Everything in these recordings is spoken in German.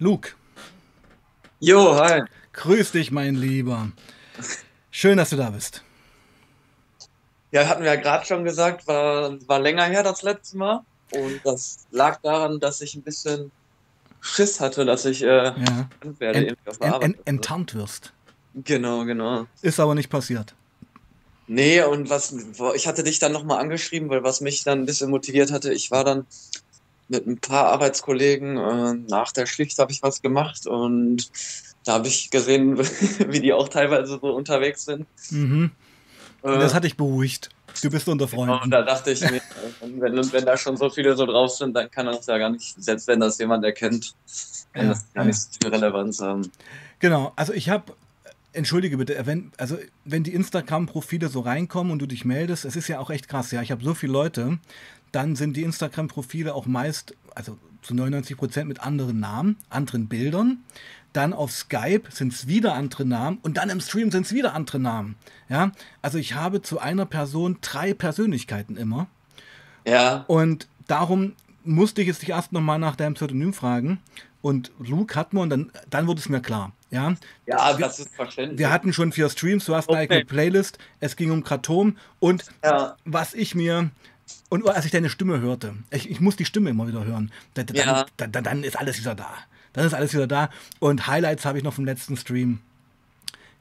Luke. Jo, hi. Grüß dich, mein Lieber. Schön, dass du da bist. Ja, hatten wir ja gerade schon gesagt, war, war länger her das letzte Mal. Und das lag daran, dass ich ein bisschen Schiss hatte, dass ich äh, ja. werde ent, auf der Arbeit. Ent, enttarnt wirst. Genau, genau. Ist aber nicht passiert. Nee, und was, ich hatte dich dann nochmal angeschrieben, weil was mich dann ein bisschen motiviert hatte, ich war dann mit ein paar Arbeitskollegen, äh, nach der Schicht habe ich was gemacht und da habe ich gesehen, wie die auch teilweise so unterwegs sind. Mhm. Äh, das hat dich beruhigt. Du bist unter Freunden. Genau, und da dachte ich mir, wenn, wenn da schon so viele so drauf sind, dann kann das ja gar nicht, selbst wenn das jemand erkennt, kann ja, das gar nicht so viel Relevanz haben. Genau, also ich habe Entschuldige bitte, wenn, also wenn die Instagram-Profile so reinkommen und du dich meldest, es ist ja auch echt krass, ja. Ich habe so viele Leute, dann sind die Instagram-Profile auch meist, also zu 99 Prozent mit anderen Namen, anderen Bildern. Dann auf Skype sind es wieder andere Namen und dann im Stream sind es wieder andere Namen. Ja, also ich habe zu einer Person drei Persönlichkeiten immer. Ja. Und darum musste ich jetzt dich erst nochmal nach deinem Pseudonym fragen. Und Luke hat mir und dann, dann wurde es mir klar. Ja, ja das ist verständlich. Wir hatten schon vier Streams, du hast okay. eine eigene Playlist, es ging um Kratom und ja. was ich mir, und als ich deine Stimme hörte, ich, ich muss die Stimme immer wieder hören, dann, ja. dann, dann, dann, ist alles wieder da. Dann ist alles wieder da. Und Highlights habe ich noch vom letzten Stream.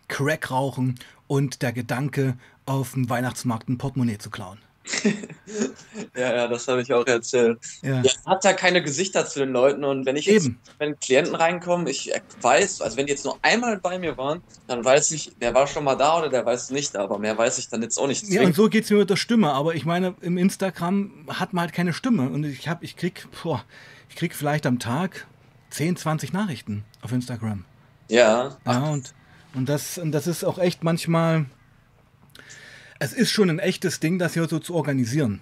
Crack rauchen und der Gedanke, auf dem Weihnachtsmarkt ein Portemonnaie zu klauen. ja, ja, das habe ich auch erzählt. Ja. ja. hat ja keine Gesichter zu den Leuten und wenn ich jetzt, Eben. wenn Klienten reinkommen, ich weiß, also wenn die jetzt nur einmal bei mir waren, dann weiß ich, der war schon mal da oder der weiß nicht, aber mehr weiß ich dann jetzt auch nicht. Ja, und so geht es mir mit der Stimme, aber ich meine, im Instagram hat man halt keine Stimme und ich habe, ich krieg, boah, ich krieg vielleicht am Tag 10, 20 Nachrichten auf Instagram. Ja. Ja, und, und, das, und das ist auch echt manchmal es ist schon ein echtes Ding, das hier so zu organisieren.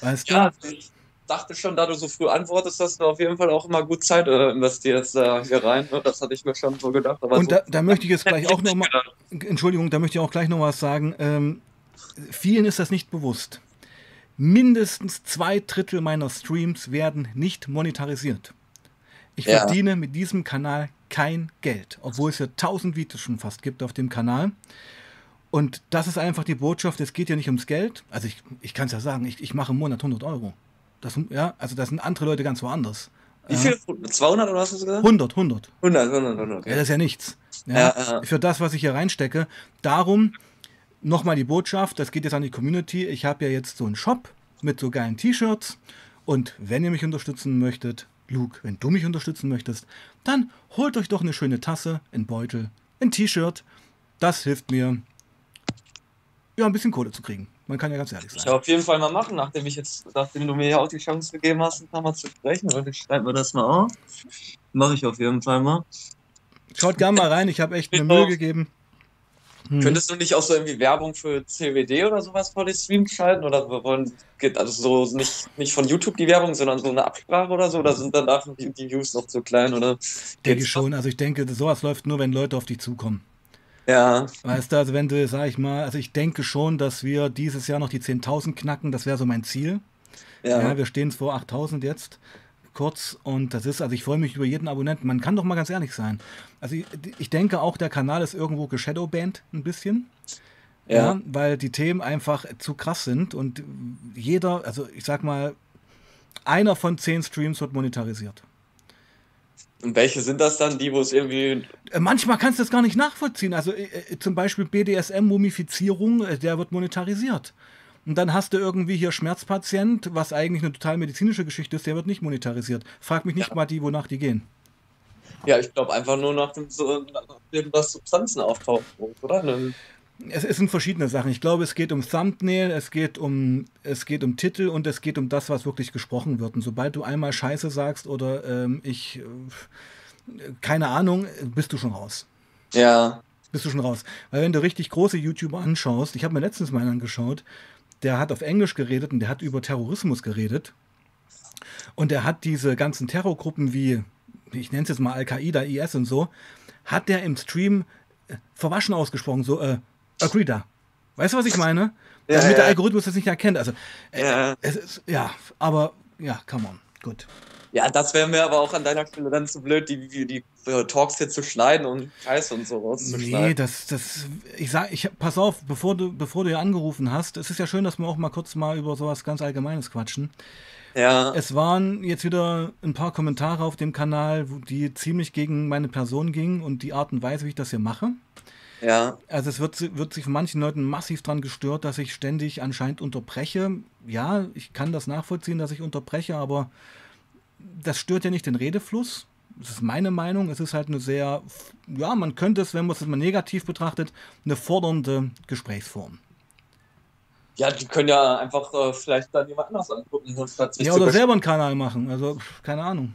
Weißt ja, du? ich dachte schon, da du so früh antwortest, dass du auf jeden Fall auch immer gut Zeit äh, investierst äh, hier rein. Ne? Das hatte ich mir schon so gedacht. Und so da, da, möchte ich jetzt gleich auch nochmal, Entschuldigung, da möchte ich auch gleich noch was sagen. Ähm, vielen ist das nicht bewusst. Mindestens zwei Drittel meiner Streams werden nicht monetarisiert. Ich ja. verdiene mit diesem Kanal kein Geld, obwohl es ja tausend Videos schon fast gibt auf dem Kanal. Und das ist einfach die Botschaft, es geht ja nicht ums Geld. Also ich, ich kann es ja sagen, ich, ich mache im Monat 100 Euro. Das, ja, also da sind andere Leute ganz woanders. Wie viel? 200 oder was hast du gesagt? 100, 100. 100, 100, 100. Okay. Ja, das ist ja nichts. Ja, ja, ja. Für das, was ich hier reinstecke. Darum nochmal die Botschaft, das geht jetzt an die Community. Ich habe ja jetzt so einen Shop mit so geilen T-Shirts. Und wenn ihr mich unterstützen möchtet, Luke, wenn du mich unterstützen möchtest, dann holt euch doch eine schöne Tasse, einen Beutel, ein T-Shirt. Das hilft mir, ja, ein bisschen Kohle zu kriegen. Man kann ja ganz ehrlich sein. Ich auf jeden Fall mal machen, nachdem ich jetzt, nachdem du mir ja auch die Chance gegeben hast, ein paar Mal zu sprechen. Und ich schreibe mir das mal auf. Mache ich auf jeden Fall mal. Schaut gerne mal rein, ich habe echt eine Mühe gegeben. Hm. Könntest du nicht auch so irgendwie Werbung für CWD oder sowas vor die Streams schalten? Oder wollen, also so nicht, nicht von YouTube die Werbung, sondern so eine Absprache oder so? Oder sind dann dafür die, die Views noch zu klein? Oder denke schon, also ich denke, sowas läuft nur, wenn Leute auf dich zukommen. Ja. Weißt du, also wenn du, sag ich mal, also ich denke schon, dass wir dieses Jahr noch die 10.000 knacken, das wäre so mein Ziel. Ja. ja wir stehen vor 8.000 jetzt, kurz, und das ist, also ich freue mich über jeden Abonnenten. Man kann doch mal ganz ehrlich sein. Also ich, ich denke auch, der Kanal ist irgendwo geshadowbanned ein bisschen. Ja. ja. Weil die Themen einfach zu krass sind und jeder, also ich sag mal, einer von zehn Streams wird monetarisiert. Und welche sind das dann, die, wo es irgendwie. Äh, manchmal kannst du das gar nicht nachvollziehen. Also äh, äh zum Beispiel BDSM-Mumifizierung, äh, der wird monetarisiert. Und dann hast du irgendwie hier Schmerzpatient, was eigentlich eine total medizinische Geschichte ist, der wird nicht monetarisiert. Frag mich nicht ja. mal die, wonach die gehen. Ja, ich glaube einfach nur nach dem, so, nach dem was Substanzen auftauchen, oder? Es, es, sind verschiedene Sachen. Ich glaube, es geht um Thumbnail, es geht um, es geht um Titel und es geht um das, was wirklich gesprochen wird. Und sobald du einmal Scheiße sagst oder ähm, ich, äh, keine Ahnung, bist du schon raus. Ja. Bist du schon raus. Weil wenn du richtig große YouTuber anschaust, ich habe mir letztens mal einen angeschaut, der hat auf Englisch geredet und der hat über Terrorismus geredet. Und der hat diese ganzen Terrorgruppen wie, ich nenne es jetzt mal Al-Qaida, IS und so, hat der im Stream äh, verwaschen ausgesprochen, so, äh, Agree Weißt du, was ich meine? Ja, Damit ja. der Algorithmus das nicht erkennt. Also, äh, ja. es ist, ja, aber, ja, come on, gut. Ja, das wäre mir aber auch an deiner Stelle dann zu blöd, die, die, die Talks hier zu schneiden und Scheiße und so rauszuschneiden. Nee, das, das, ich sag, ich, pass auf, bevor du, bevor du hier angerufen hast, es ist ja schön, dass wir auch mal kurz mal über sowas ganz Allgemeines quatschen. Ja. Es waren jetzt wieder ein paar Kommentare auf dem Kanal, die ziemlich gegen meine Person gingen und die Art und Weise, wie ich das hier mache. Ja. Also es wird, wird sich von manchen Leuten massiv dran gestört, dass ich ständig anscheinend unterbreche. Ja, ich kann das nachvollziehen, dass ich unterbreche, aber das stört ja nicht den Redefluss. Das ist meine Meinung. Es ist halt eine sehr, ja, man könnte es, wenn man es mal negativ betrachtet, eine fordernde Gesprächsform. Ja, die können ja einfach äh, vielleicht dann jemand anders angucken. Ja, oder selber einen Kanal machen. Also, keine Ahnung.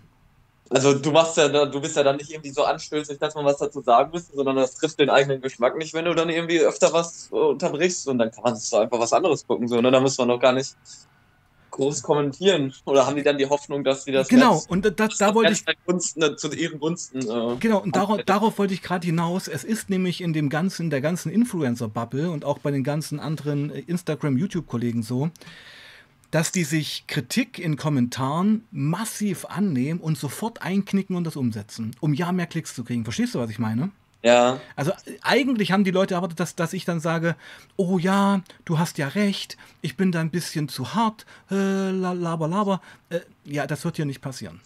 Also du machst ja, du bist ja dann nicht irgendwie so anstößig, dass man was dazu sagen müsste, sondern das trifft den eigenen Geschmack nicht, wenn du dann irgendwie öfter was unterbrichst und dann kann man so einfach was anderes gucken. So, ne? Da muss man doch gar nicht groß kommentieren? Oder haben die dann die Hoffnung, dass sie das genau und das, da wollte ich Gunsten, äh, zu ihren Gunsten äh, genau und darauf, darauf wollte ich gerade hinaus. Es ist nämlich in dem ganzen der ganzen Influencer Bubble und auch bei den ganzen anderen äh, Instagram YouTube Kollegen so, dass die sich Kritik in Kommentaren massiv annehmen und sofort einknicken und das umsetzen, um ja mehr Klicks zu kriegen. Verstehst du, was ich meine? Ja. Also eigentlich haben die Leute erwartet, dass, dass ich dann sage, oh ja, du hast ja recht, ich bin da ein bisschen zu hart, äh, laber, laber. Äh, ja, das wird hier nicht passieren.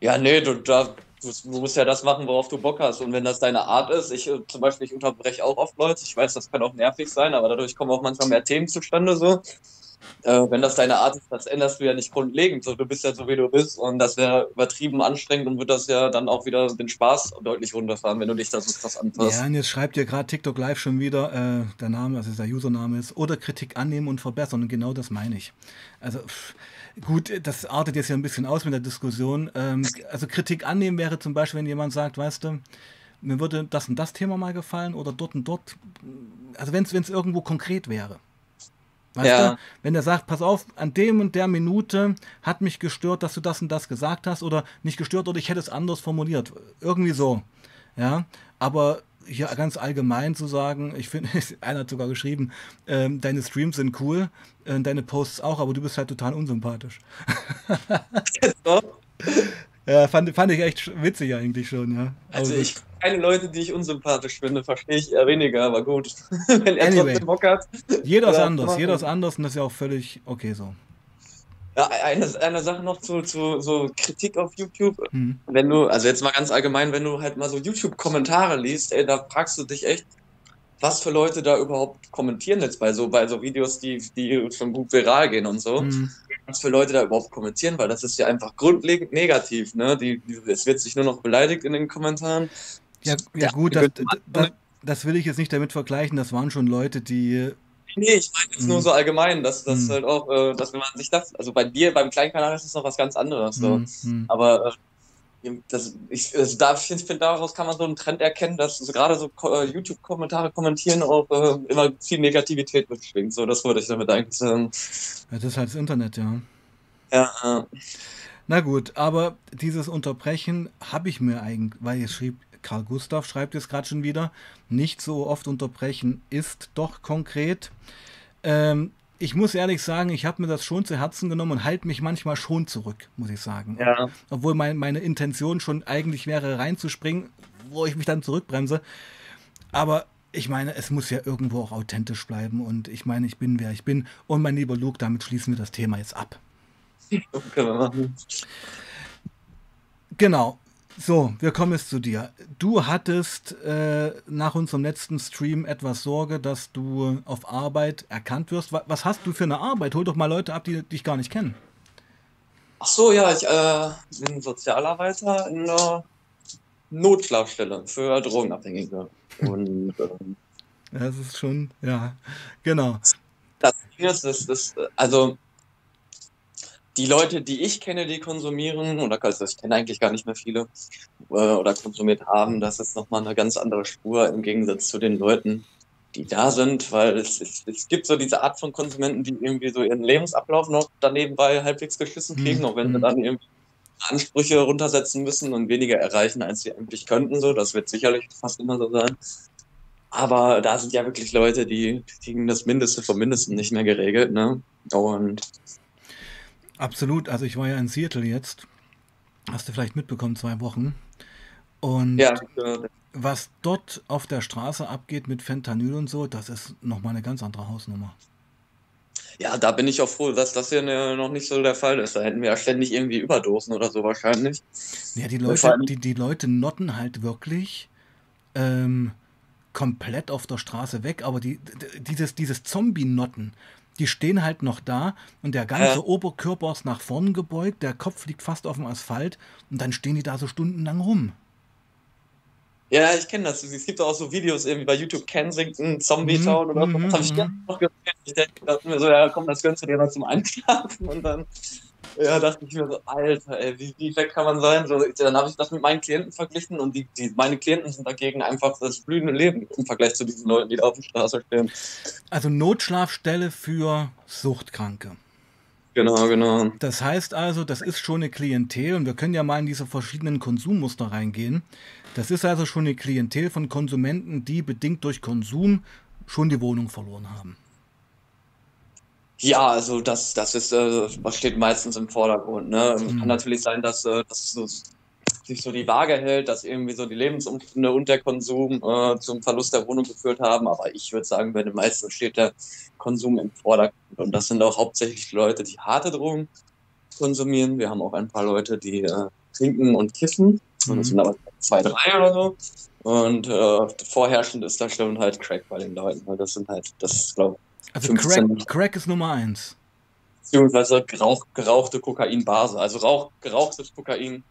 Ja, nee, du, da, du, musst ja das machen, worauf du Bock hast. Und wenn das deine Art ist, ich äh, zum Beispiel, ich unterbreche auch oft Leute, ich weiß, das kann auch nervig sein, aber dadurch kommen auch manchmal mehr Themen zustande so äh, wenn das deine Art ist, das änderst du ja nicht grundlegend. So, du bist ja so, wie du bist und das wäre übertrieben anstrengend und wird das ja dann auch wieder den Spaß deutlich runterfahren, wenn du dich da so krass anpasst. Ja, und jetzt schreibt dir gerade TikTok Live schon wieder äh, der Name, also der Username ist, oder Kritik annehmen und verbessern und genau das meine ich. Also pff, gut, das artet jetzt ja ein bisschen aus mit der Diskussion. Ähm, also Kritik annehmen wäre zum Beispiel, wenn jemand sagt, weißt du, mir würde das und das Thema mal gefallen oder dort und dort. Also wenn es irgendwo konkret wäre. Weißt ja. du? Wenn er sagt, pass auf, an dem und der Minute hat mich gestört, dass du das und das gesagt hast oder nicht gestört oder ich hätte es anders formuliert. Irgendwie so. Ja, aber hier ganz allgemein zu sagen, ich finde, einer hat sogar geschrieben, äh, deine Streams sind cool, äh, deine Posts auch, aber du bist halt total unsympathisch. Ja, fand, fand ich echt witzig eigentlich schon, ja. Also, also ich keine Leute, die ich unsympathisch finde, verstehe ich eher weniger, aber gut. Wenn er anyway, trotzdem Bock hat. Jeder ist anders, jeder ist anders und das ist ja auch völlig okay so. Ja, eine, eine Sache noch zu, zu so Kritik auf YouTube. Mhm. Wenn du, also jetzt mal ganz allgemein, wenn du halt mal so YouTube-Kommentare liest, ey, da fragst du dich echt, was für Leute da überhaupt kommentieren jetzt bei so, bei so Videos, die, die schon gut viral gehen und so. Mhm. Was für Leute da überhaupt kommentieren, weil das ist ja einfach grundlegend negativ, ne? Die, die, es wird sich nur noch beleidigt in den Kommentaren. Ja, ja gut, das, das, das, will ich jetzt nicht damit vergleichen, das waren schon Leute, die. Nee, ich meine jetzt mhm. nur so allgemein, dass das mhm. halt auch, äh, dass wenn man sich das, also bei dir, beim Kleinkanal ist es noch was ganz anderes. So. Mhm. Aber äh, das, ich, also da, ich finde, daraus kann man so einen Trend erkennen, dass so gerade so äh, YouTube-Kommentare kommentieren auch äh, immer viel Negativität mitschwingt. So, das wollte ich damit eigentlich sagen. Ja, das ist halt das Internet, ja. Ja. Äh. Na gut, aber dieses Unterbrechen habe ich mir eigentlich, weil es schrieb, Karl Gustav schreibt jetzt gerade schon wieder, nicht so oft unterbrechen ist doch konkret. Ähm, ich muss ehrlich sagen, ich habe mir das schon zu Herzen genommen und halte mich manchmal schon zurück, muss ich sagen. Ja. Obwohl mein, meine Intention schon eigentlich wäre, reinzuspringen, wo ich mich dann zurückbremse. Aber ich meine, es muss ja irgendwo auch authentisch bleiben und ich meine, ich bin wer ich bin. Und mein lieber Luke, damit schließen wir das Thema jetzt ab. Können wir machen. Genau. So, wir kommen jetzt zu dir. Du hattest äh, nach unserem letzten Stream etwas Sorge, dass du auf Arbeit erkannt wirst. Was, hast du für eine Arbeit? Hol doch mal Leute ab, die dich gar nicht kennen. Ach so, ja, ich äh, bin Sozialarbeiter in einer Notschlafstelle für Drogenabhängige. Und, ähm, das ist schon, ja, genau. Das ist, das, das, also die Leute, die ich kenne, die konsumieren, oder also ich kenne eigentlich gar nicht mehr viele, äh, oder konsumiert haben, das ist nochmal eine ganz andere Spur im Gegensatz zu den Leuten, die da sind, weil es, es, es gibt so diese Art von Konsumenten, die irgendwie so ihren Lebensablauf noch daneben bei halbwegs geschissen kriegen, mhm. auch wenn sie mhm. dann irgendwie Ansprüche runtersetzen müssen und weniger erreichen, als sie eigentlich könnten. So, das wird sicherlich fast immer so sein. Aber da sind ja wirklich Leute, die kriegen das Mindeste vom Mindesten nicht mehr geregelt, ne? Und Absolut. Also ich war ja in Seattle jetzt. Hast du vielleicht mitbekommen, zwei Wochen. Und Ja, was dort auf der Straße abgeht mit Fentanyl und so, das ist nochmal eine ganz andere Hausnummer. ja, da bin ich auch froh, dass das hier ne- noch nicht so der Fall ist. Da hätten wir ja ständig irgendwie Überdosen oder so wahrscheinlich. Ja, die vor Leute, die, die Leute notten halt wirklich ähm, komplett auf der Straße weg, aber die, dieses, dieses Zombie-Notten, die stehen halt noch da und der äh, ganze Oberkörper ist nach vorn gebeugt, der Kopf liegt fast auf dem Asphalt und dann stehen die da so stundenlang rum. ja, ich kenne das. Es gibt auch so Videos irgendwie bei YouTube Kensington, Zombie Mhm, Town oder so. Das habe ich mhm, gestern mhm. noch gesehen. Ich dachte mir so, ja, komm, das gönnst du dir mal zum Einschlafen. Und dann ja, dachte ich mir so, Alter, ey, wie, wie weg kann man sein? So, dann habe ich das mit meinen Klienten verglichen und die, die, meine Klienten sind dagegen einfach das blühende Leben im Vergleich zu diesen Leuten, die da auf der Straße stehen. Also Notschlafstelle für Suchtkranke. Genau, genau. Das heißt also, das ist schon eine Klientel und wir können ja mal in diese verschiedenen Konsummuster reingehen. Das ist also schon eine Klientel von Konsumenten, die bedingt durch Konsum schon die Wohnung verloren haben. Ja, also das, das ist, äh, was steht meistens im Vordergrund. Ne? Es kann Hm. natürlich sein, dass, äh, dass so, sich so die Waage hält, dass irgendwie so die Lebensumstände und der Konsum äh, zum Verlust der Wohnung geführt haben. Aber ich würde sagen, bei den meisten steht der Konsum im Vordergrund. Und das sind auch hauptsächlich Leute, die harte Drogen konsumieren. Wir haben auch ein paar Leute, die äh, trinken und kiffen. Und das sind Mhm. aber zwei, drei oder so. Und äh, vorherrschend ist da schon halt Crack bei den Leuten. weil Das sind halt, das ist, glaube ich, Also Crack, 15 Crack ist Nummer eins. beziehungsweise gerauch, gerauchte Kokainbase. Also Rauch, gerauchtes Kokain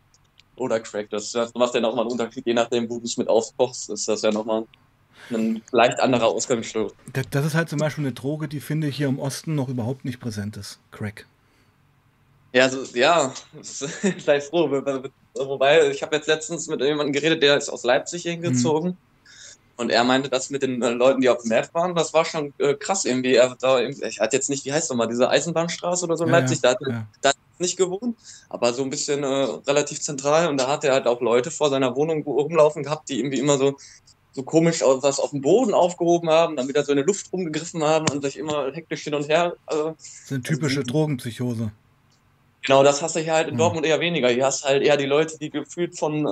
oder Crack. Das, das macht ja nochmal einen Unterschied, je nachdem, wo du es mit aufkochst, ist das ja nochmal ein leicht anderer Ausgangsstoff. Das, das ist halt zum Beispiel eine Droge, die finde ich hier im Osten noch überhaupt nicht präsent ist. Crack. Ja, also, ja, sei froh. Wobei, ich habe jetzt letztens mit jemandem geredet, der ist aus Leipzig Mhm. Und er meinte, das mit den äh, Leuten, die auf dem Map waren, das war schon äh, krass irgendwie. Er, hat da. Ich hatte jetzt nicht, wie heißt nochmal, diese Eisenbahnstraße oder so in Ja, Leipzig, da hat er ja. da hat er nicht gewohnt, aber so ein bisschen äh, relativ zentral. Und da hat er halt auch Leute vor seiner Wohnung rumlaufen gehabt, die irgendwie immer so, so komisch was auf dem Boden aufgehoben haben, dann wieder so in der Luft rumgegriffen haben und sich immer hektisch hin und her. Äh, Das ist eine also typische Drogenpsychose. Genau, das hast du hier halt in Hm. Dortmund eher weniger. Hier hast du halt eher die Leute, die gefühlt von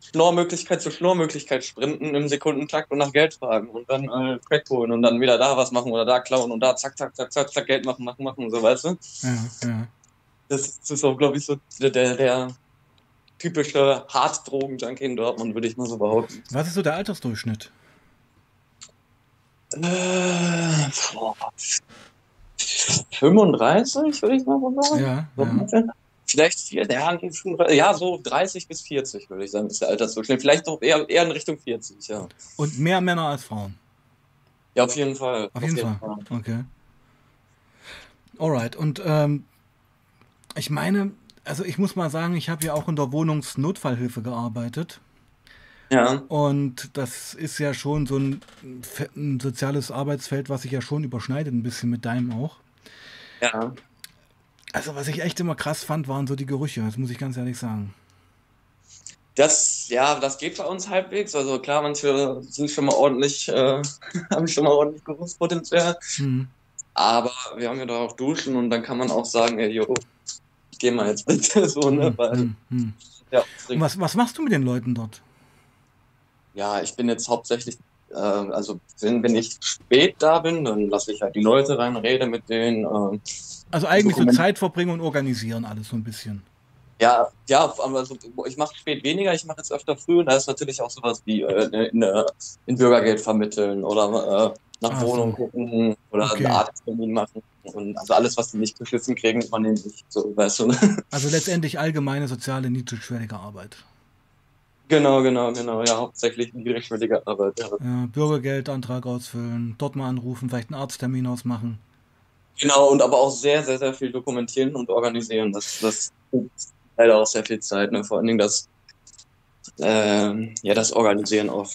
Schnorrmöglichkeit zu Schnorrmöglichkeit sprinten im Sekundentakt und nach Geld fragen und dann äh, Crack holen und dann wieder da was machen oder da klauen und da zack, zack, zack, zack, zack, Geld machen, machen, machen, so weißt du. Ja, ja. Das ist, das ist auch, glaube ich, so der, der, typische Harddrogen-Junkie in Dortmund, würde ich mal so behaupten. Was ist so der Altersdurchschnitt? Äh, boah, 35, würde ich mal so sagen. Ja, So ja. Vielleicht vier, ja, nee, 35, ja, so 30 bis 40, würde ich sagen, ist der Altersdurchschnitt. Vielleicht doch eher, eher in Richtung 40, ja. Und mehr Männer als Frauen. Ja, auf jeden Fall. Auf jeden Fall. Okay. Alright. Und ähm, ich meine, also ich muss mal sagen, ich habe ja auch in der Wohnungsnotfallhilfe gearbeitet. Ja, Und das ist ja schon so ein, ein soziales Arbeitsfeld, was sich ja schon überschneidet, ein bisschen mit deinem auch. ja. Also, was ich echt immer krass fand, waren so die Gerüche, das muss ich ganz ehrlich sagen. Das, ja, das geht bei uns halbwegs. Also klar, manche sind schon mal ordentlich, äh, haben schon mal ordentlich Geruchspotenzial. Hm. Aber wir haben ja da auch Duschen und dann kann man auch sagen, ey, jo, ich geh mal jetzt bitte so, ne? Hm, Weil, hm, hm. ja, Und was, was machst du mit den Leuten dort? ja, ich bin jetzt hauptsächlich, äh, also wenn, wenn ich spät da bin, dann lasse ich halt die Leute rein, rede mit denen. Äh, Also eigentlich so Dokument- Zeit verbringen und organisieren alles so ein bisschen. ja, ja, aber so, ich mache spät weniger, ich mache jetzt öfter früh und da ist natürlich auch sowas wie äh, in, in Bürgergeld vermitteln oder äh, nach so. Wohnung gucken oder Okay. einen Arzttermin machen. Und also alles, was die nicht geschissen kriegen, übernehme ich. So, weißt du. Also letztendlich allgemeine soziale, niedrigschwellige Arbeit. genau, genau, genau. Ja, hauptsächlich niedrigschwellige Arbeit. Ja. Ja, Bürgergeldantrag ausfüllen, dort mal anrufen, vielleicht einen Arzttermin ausmachen. Genau, und aber auch sehr, sehr, sehr viel dokumentieren und organisieren. Das, das leider auch sehr viel Zeit. Ne? Vor allen Dingen das, ähm, ja, das Organisieren auch.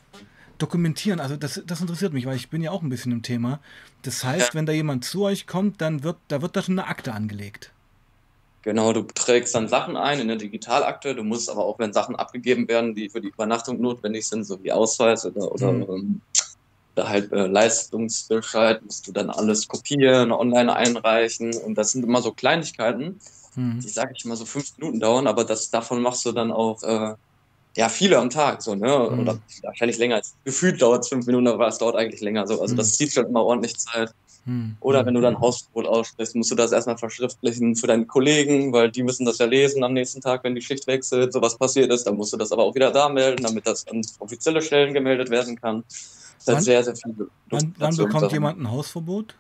Dokumentieren, also das, das interessiert mich, weil ich bin ja auch ein bisschen im Thema. Das heißt, Ja. wenn da jemand zu euch kommt, dann wird, da wird da schon eine Akte angelegt. Genau, du trägst dann Sachen ein in der Digitalakte. Du musst aber auch, wenn Sachen abgegeben werden, die für die Übernachtung notwendig sind, so wie Ausweis oder, oder Mhm. ähm, halt äh, Leistungsbescheid musst du dann alles kopieren, online einreichen und das sind immer so Kleinigkeiten, hm. die sage ich mal so fünf Minuten dauern, aber das davon machst du dann auch äh, ja viele am Tag so ne hm. oder wahrscheinlich länger als gefühlt dauert es fünf Minuten, aber es dauert eigentlich länger so, also hm. das zieht schon immer ordentlich Zeit. Hm. Oder wenn du dann Hausverbot aussprichst, musst du das erstmal verschriftlichen für deine Kollegen, weil die müssen das ja lesen am nächsten Tag, wenn die Schicht wechselt, sowas passiert ist. Dann musst du das aber auch wieder da melden, damit das an offizielle Stellen gemeldet werden kann. Das wann, sehr, sehr viel. Wann, wann bekommt jemand ein Hausverbot?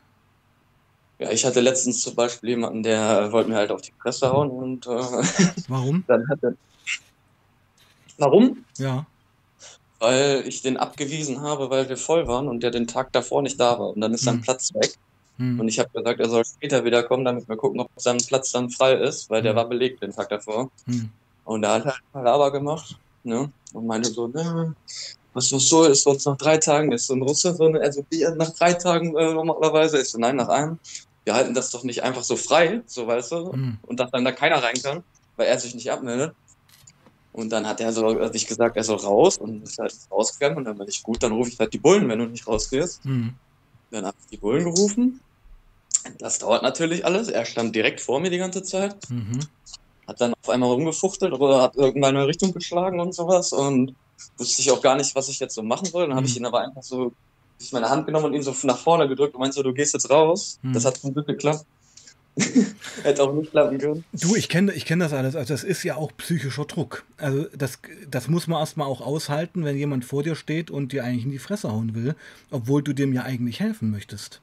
Ja, ich hatte letztens zum Beispiel jemanden, der wollte mir halt auf die Presse hauen und. Äh, Warum? dann hat er. Warum? Ja. Weil ich den abgewiesen habe, weil wir voll waren und der den Tag davor nicht da war. Und dann ist sein hm. Platz weg. Hm. Und ich habe gesagt, er soll später wiederkommen, damit wir gucken, ob sein Platz dann frei ist, weil hm. der war belegt den Tag davor. Hm. Und er hat halt Palaver gemacht. Ne? Und meinte so, ne, was noch so ist, sonst nach drei Tagen ist so ein Russe, so eine, also nach drei Tagen äh, normalerweise ist so, nein, nach einem. Wir halten das doch nicht einfach so frei, so weißt du, mhm. und dass dann da keiner rein kann, weil er sich nicht abmeldet. Und dann hat er so also ich gesagt, er soll raus und ist halt rausgegangen und dann war ich gut, dann rufe ich halt die Bullen, wenn du nicht rausgehst. Mhm. Dann habe ich die Bullen gerufen. Das dauert natürlich alles. Er stand direkt vor mir die ganze Zeit. Mhm. Hat dann auf einmal rumgefuchtelt oder hat irgendeine Richtung geschlagen und sowas. Und wusste ich auch gar nicht, was ich jetzt so machen soll. Dann habe ich mhm. ihn aber einfach so ich meine Hand genommen und ihn so nach vorne gedrückt und meinte so, du gehst jetzt raus. Hm. Das hat zum Glück geklappt. Hätte auch nicht klappen können. Du, ich kenne ich kenn das alles. Also das ist ja auch psychischer Druck. Also das, das muss man erstmal auch aushalten, wenn jemand vor dir steht und dir eigentlich in die Fresse hauen will, obwohl du dem ja eigentlich helfen möchtest.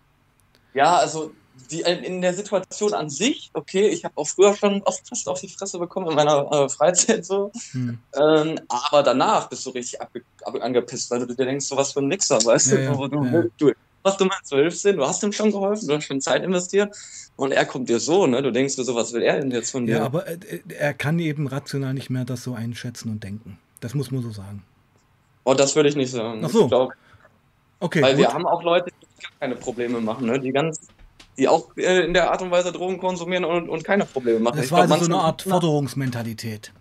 Ja, also die, in der Situation an sich, okay, ich habe auch früher schon oft fast auf die Fresse bekommen in meiner äh, Freizeit so. Hm. Ähm, aber danach bist du richtig ab, ab, angepisst, weil du dir denkst, so was für ein Mixer, weißt ja, du, ja, du, ja. du, was du meinst, du hilfst ihm, du hast ihm schon geholfen, du hast schon Zeit investiert und er kommt dir so, ne? Du denkst dir so, was will er denn jetzt von dir? Ja, aber äh, er kann eben rational nicht mehr das so einschätzen und denken. Das muss man so sagen. Oh, das würde ich nicht sagen. Ach so. Glaub, okay. Weil gut. wir haben auch Leute, die gar keine Probleme machen, ne? Die ganz die auch äh, in der Art und Weise Drogen konsumieren und, und keine Probleme machen. Das ich war glaub, also so eine Art Forderungsmentalität.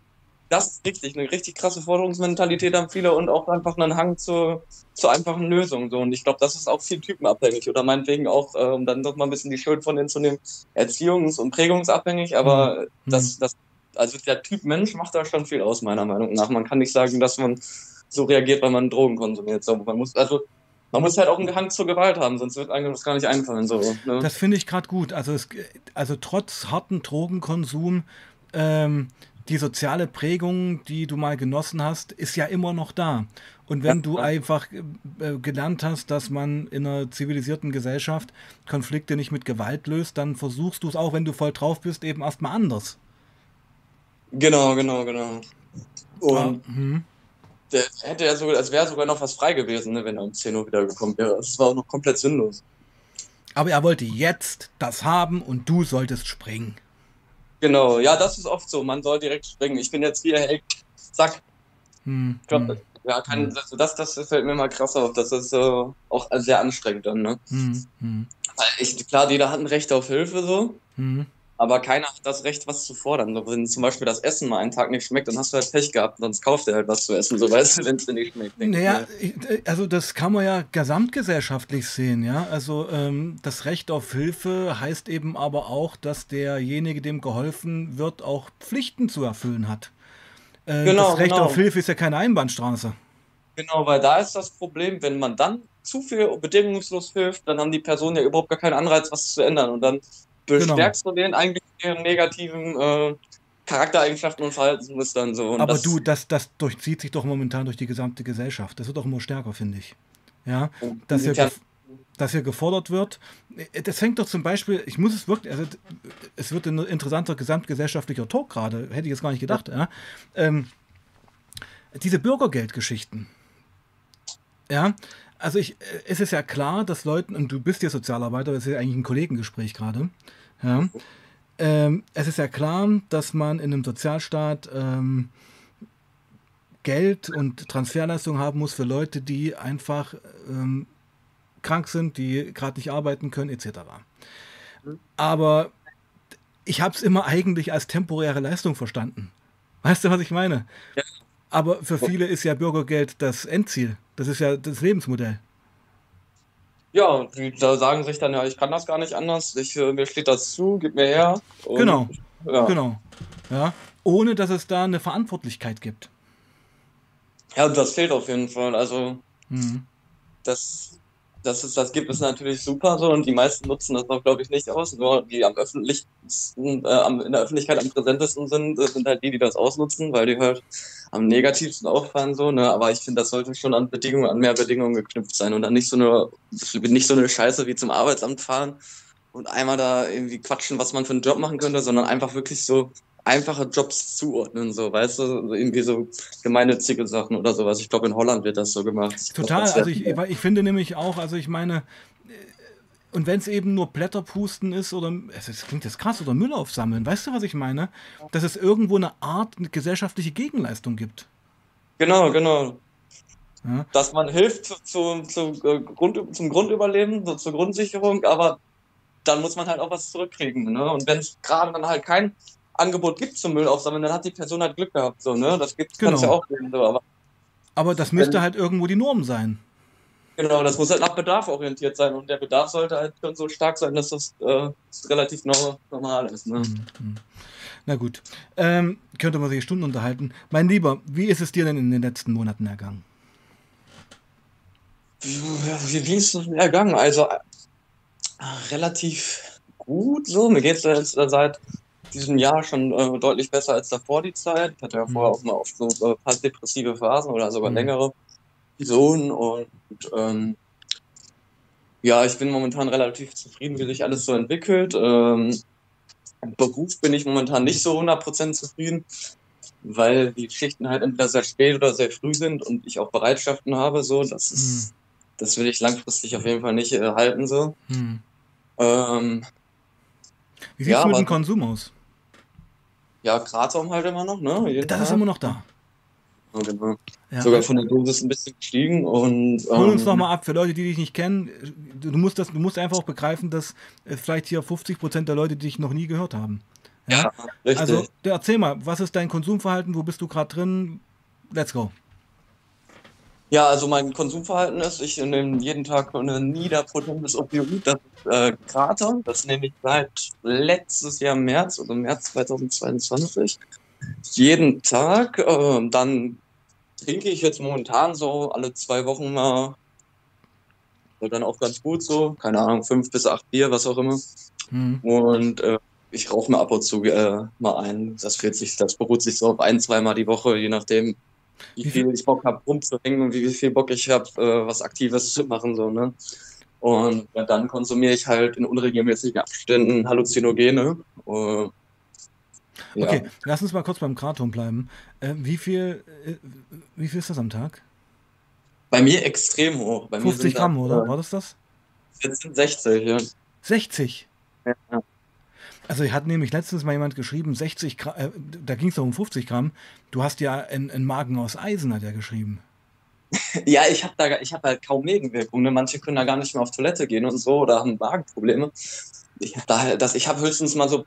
Das ist richtig, eine richtig krasse Forderungsmentalität haben viele und auch einfach einen Hang zu, zu einfachen Lösungen. So. Und ich glaube, das ist auch viel typenabhängig oder meinetwegen auch, äh, um dann doch mal ein bisschen die Schuld von denen zu nehmen, erziehungs- und prägungsabhängig. Aber mhm. das, das, also der Typ Mensch macht da schon viel aus, meiner Meinung nach. Man kann nicht sagen, dass man so reagiert, weil man Drogen konsumiert. So, man muss, also man muss halt auch einen Hang zur Gewalt haben, sonst wird einem das gar nicht einfallen. So, ne? Das finde ich gerade gut. Also, es, also trotz harten Drogenkonsum, ähm, die soziale Prägung, die du mal genossen hast, ist ja immer noch da. Und wenn ja, du ja. einfach äh, gelernt hast, dass man in einer zivilisierten Gesellschaft Konflikte nicht mit Gewalt löst, dann versuchst du es auch, wenn du voll drauf bist, eben erstmal anders. Genau, genau, genau. Und ah, hm der hätte ja sogar, als wäre sogar noch was frei gewesen, ne, wenn er um 10 Uhr wiedergekommen wäre. Das war auch noch komplett sinnlos. Aber er wollte jetzt das haben und du solltest springen. Genau, ja, das ist oft so. Man soll direkt springen. Ich bin jetzt hier, hey, zack. Hm, glaub, hm. Ja, kann, hm. das, das fällt mir mal krass auf. Das ist äh, auch sehr anstrengend dann, ne? Hm, hm. Ich, klar, jeder hat ein Recht auf Hilfe so. Hm. Aber keiner hat das Recht, was zu fordern. Wenn zum Beispiel das Essen mal einen Tag nicht schmeckt, dann hast du halt Pech gehabt, sonst kauft er halt was zu essen, so weißt du, wenn es dir nicht schmeckt. Naja, also das kann man ja gesamtgesellschaftlich sehen, ja. Also ähm, das Recht auf Hilfe heißt eben aber auch, dass derjenige, dem geholfen wird, auch Pflichten zu erfüllen hat. Äh, genau, das Recht genau. auf Hilfe ist ja keine Einbahnstraße. Genau, weil da ist das Problem, wenn man dann zu viel bedingungslos hilft, dann haben die Personen ja überhaupt gar keinen Anreiz, was zu ändern. Und dann bestärkst genau. du den eigentlich ihren negativen äh, Charaktereigenschaften und Verhaltensmustern so. Und Aber das, du, das, das durchzieht sich doch momentan durch die gesamte Gesellschaft. Das wird doch immer stärker, finde ich. Ja, dass hier, dass hier gefordert wird. Das hängt doch zum Beispiel, ich muss es wirklich, also es wird ein interessanter gesamtgesellschaftlicher Talk gerade, hätte ich jetzt gar nicht gedacht. Ja. ja. Ähm, diese Bürgergeldgeschichten. Ja, also ich, es ist ja klar, dass Leuten, und du bist ja Sozialarbeiter, das ist ja eigentlich ein Kollegengespräch gerade, ja, ähm, es ist ja klar, dass man in einem Sozialstaat ähm, Geld und Transferleistung haben muss für Leute, die einfach ähm, krank sind, die gerade nicht arbeiten können, etc. Aber ich habe es immer eigentlich als temporäre Leistung verstanden. Weißt du, was ich meine? Ja. Aber für viele ist ja Bürgergeld das Endziel. Das ist ja das Lebensmodell. Ja, die, da sagen sich dann, ja, ich kann das gar nicht anders, ich, äh, mir steht das zu, gib mir her. Und, genau, ja. genau. Ja, ohne dass es da eine Verantwortlichkeit gibt. Ja, das fehlt auf jeden Fall. Also, mhm. das, dass es das gibt, ist natürlich super so und die meisten nutzen das auch, glaube ich, nicht aus. Nur die am öffentlichsten, äh, in der Öffentlichkeit am präsentesten sind, sind halt die, die das ausnutzen, weil die halt am negativsten auffallen so. Ne? Aber ich finde, das sollte schon an Bedingungen, an mehr Bedingungen geknüpft sein und dann nicht so eine, nicht so eine Scheiße wie zum Arbeitsamt fahren und einmal da irgendwie quatschen, was man für einen Job machen könnte, sondern einfach wirklich so einfache Jobs zuordnen, so, weißt du, irgendwie so gemeinnützige Sachen oder sowas. Ich glaube, in Holland wird das so gemacht. Total, also ich, ich finde nämlich auch, also ich meine, äh, und wenn es eben nur Blätterpusten ist oder, es klingt jetzt krass, oder Müll aufsammeln, weißt du, was ich meine? Dass es irgendwo eine Art eine gesellschaftliche Gegenleistung gibt. Genau, genau. Ja. Dass man hilft zu, zu, zu äh, Grund, zum Grundüberleben, so, zur Grundsicherung, aber dann muss man halt auch was zurückkriegen. Ne? Und wenn es gerade dann halt kein Angebot gibt zum Müll aufsammeln, dann hat die Person halt Glück gehabt. So, ne? Das gibt genau. ja auch geben, so, aber, aber das müsste wenn, halt irgendwo die Norm sein. Genau, das muss halt nach Bedarf orientiert sein und der Bedarf sollte halt schon so stark sein, dass das äh, relativ normal ist. Ne? Mhm, mhm. Na gut, ähm, könnte man sich Stunden unterhalten. Mein Lieber, wie ist es dir denn in den letzten Monaten ergangen? wie, wie ist es mir ergangen? Also äh, relativ gut so. Mir geht es jetzt seit diesem Jahr schon äh, deutlich besser als davor die Zeit. Ich hatte ja mhm. vorher auch mal oft so äh, fast depressive Phasen oder sogar mhm. längere Episoden und ähm, ja, ich bin momentan relativ zufrieden, wie sich alles so entwickelt. Ähm, Im Beruf bin ich momentan nicht so 100% zufrieden, weil die Schichten halt entweder sehr spät oder sehr früh sind und ich auch Bereitschaften habe. So, das ist, mhm. das will ich langfristig auf jeden Fall nicht äh, halten. So. Mhm. Ähm, Wie sieht es ja, mit dem Konsum aus? Ja, Kratom halt immer noch, ne? Jeden das Tag. ist immer noch da. Ja, genau. Ja. Sogar von der Dosis ein bisschen gestiegen und. Hol ähm, uns nochmal ab, für Leute, die dich nicht kennen. Du musst, das, du musst einfach auch begreifen, dass vielleicht hier 50% der Leute dich noch nie gehört haben. Ja, ja richtig. Also, erzähl mal, was ist dein Konsumverhalten? Wo bist du gerade drin? Let's go. Ja, also mein Konsumverhalten ist, ich nehme jeden Tag ein niederpotentes Opioid, das ist äh, Krater. Das nehme ich seit letztes Jahr März, also März 2022. Jeden Tag. Äh, dann trinke ich jetzt momentan so alle zwei Wochen mal. Und dann auch ganz gut so. Keine Ahnung, fünf bis acht Bier, was auch immer. Mhm. Und äh, ich rauche mir ab und zu äh, mal ein. Das, fühlt sich, das beruht sich so auf ein, zweimal die Woche, je nachdem, wie viel ich Bock habe, rumzuhängen und wie viel Bock ich habe, äh, was Aktives zu machen. So, ne? Und ja, dann konsumiere ich halt in unregelmäßigen Abständen Halluzinogene. Uh, ja. Okay, lass uns mal kurz beim Kratom bleiben. Äh, wie, viel, äh, wie viel ist das am Tag? Bei mir extrem hoch. Bei 50 Gramm, da, oder? War das das? Jetzt sind 60, ja. 60? Ja. Also hat nämlich letztens mal jemand geschrieben, 60 Gramm, äh, da ging es doch um 50 Gramm. Du hast ja einen Magen aus Eisen, hat er geschrieben. ja, ich habe da, ich habe halt kaum Nebenwirkungen. Ne? Manche können da gar nicht mehr auf Toilette gehen und so oder haben Magenprobleme. Ich habe da, ich habe höchstens mal so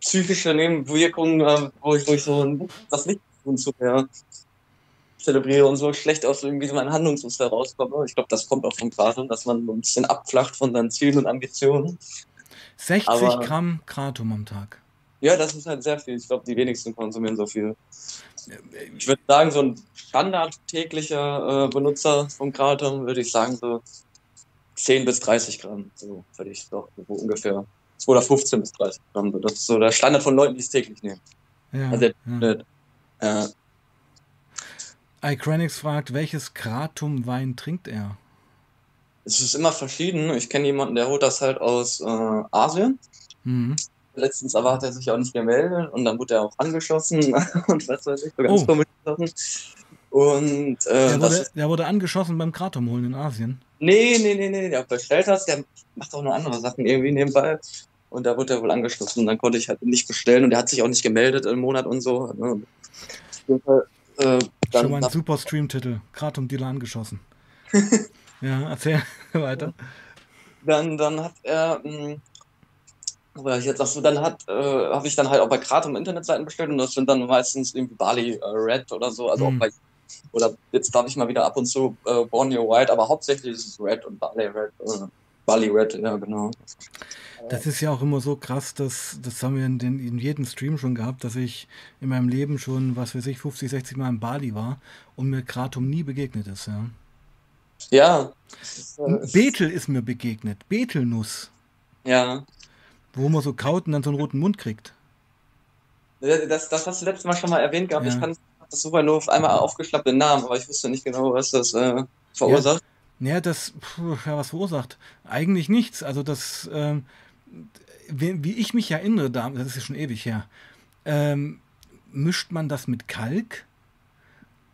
psychische Nebenwirkungen, äh, wo ich, wo ich so das nicht und so mehr zelebriere und so schlecht aus irgendwie so mein Handlungsmuster rauskomme. Ich glaube, das kommt auch vom Kratom, dass man ein bisschen abflacht von seinen Zielen und Ambitionen. 60 Aber, Gramm Kratom am Tag. Ja, das ist halt sehr viel. Ich glaube, die wenigsten konsumieren so viel. Ich würde sagen, so ein standard täglicher äh, Benutzer von Kratom würde ich sagen, so 10 bis 30 Gramm. So würde ich doch so ungefähr. Oder 15 bis 30 Gramm. Das ist so der Standard von Leuten, die es täglich nehmen. Ja, also, ja. Äh, Icranix fragt, welches Kratom-Wein trinkt er? Es ist immer verschieden. Ich kenne jemanden, der holt das halt aus äh, Asien. Mhm. Letztens aber hat er sich auch nicht gemeldet und dann wurde er auch angeschossen und was weiß ich, so ganz oh. komische Sachen. Und, äh, der, wurde, der wurde angeschossen beim Kratom holen in Asien. Nee, nee, nee, nee, der bestellt das, der macht auch noch andere Sachen irgendwie nebenbei. Und da wurde er wohl angeschossen und dann konnte ich halt nicht bestellen und er hat sich auch nicht gemeldet im Monat und so. Ne? Äh, Schon mal ein super Stream-Titel. Kratom-Dealer angeschossen. Ja, erzähl weiter. Dann, dann hat er, mh, hm, ich jetzt sagst du, dann hat, äh, habe ich dann halt auch bei Kratom Internetseiten bestellt und das sind dann meistens irgendwie Bali äh, Red oder so, also mhm. auch bei Oder jetzt darf ich mal wieder ab und zu äh, Borneo White, aber hauptsächlich ist es Red und Bali Red. Äh, Bali Red, ja, genau. Das ist ja auch immer so krass, dass das haben wir in, den, in jedem Stream schon gehabt, dass ich in meinem Leben schon, was weiß ich, 50, 60 Mal in Bali war und mir Kratom nie begegnet ist, ja. Ja. Betel ist mir begegnet. Betelnuss. Ja. Wo man so kaut und dann so einen roten Mund kriegt. Das, das hast du letztes Mal schon mal erwähnt gehabt. Ja. Ich kann das super nur auf einmal aufgeschnappt den Namen, aber ich wusste nicht genau, was das äh, verursacht. Ja, ja das, puh, ja, was verursacht? Eigentlich nichts. Also das, ähm, wie, wie, ich mich erinnere, das ist ja schon ewig her, ähm, mischt man das mit Kalk,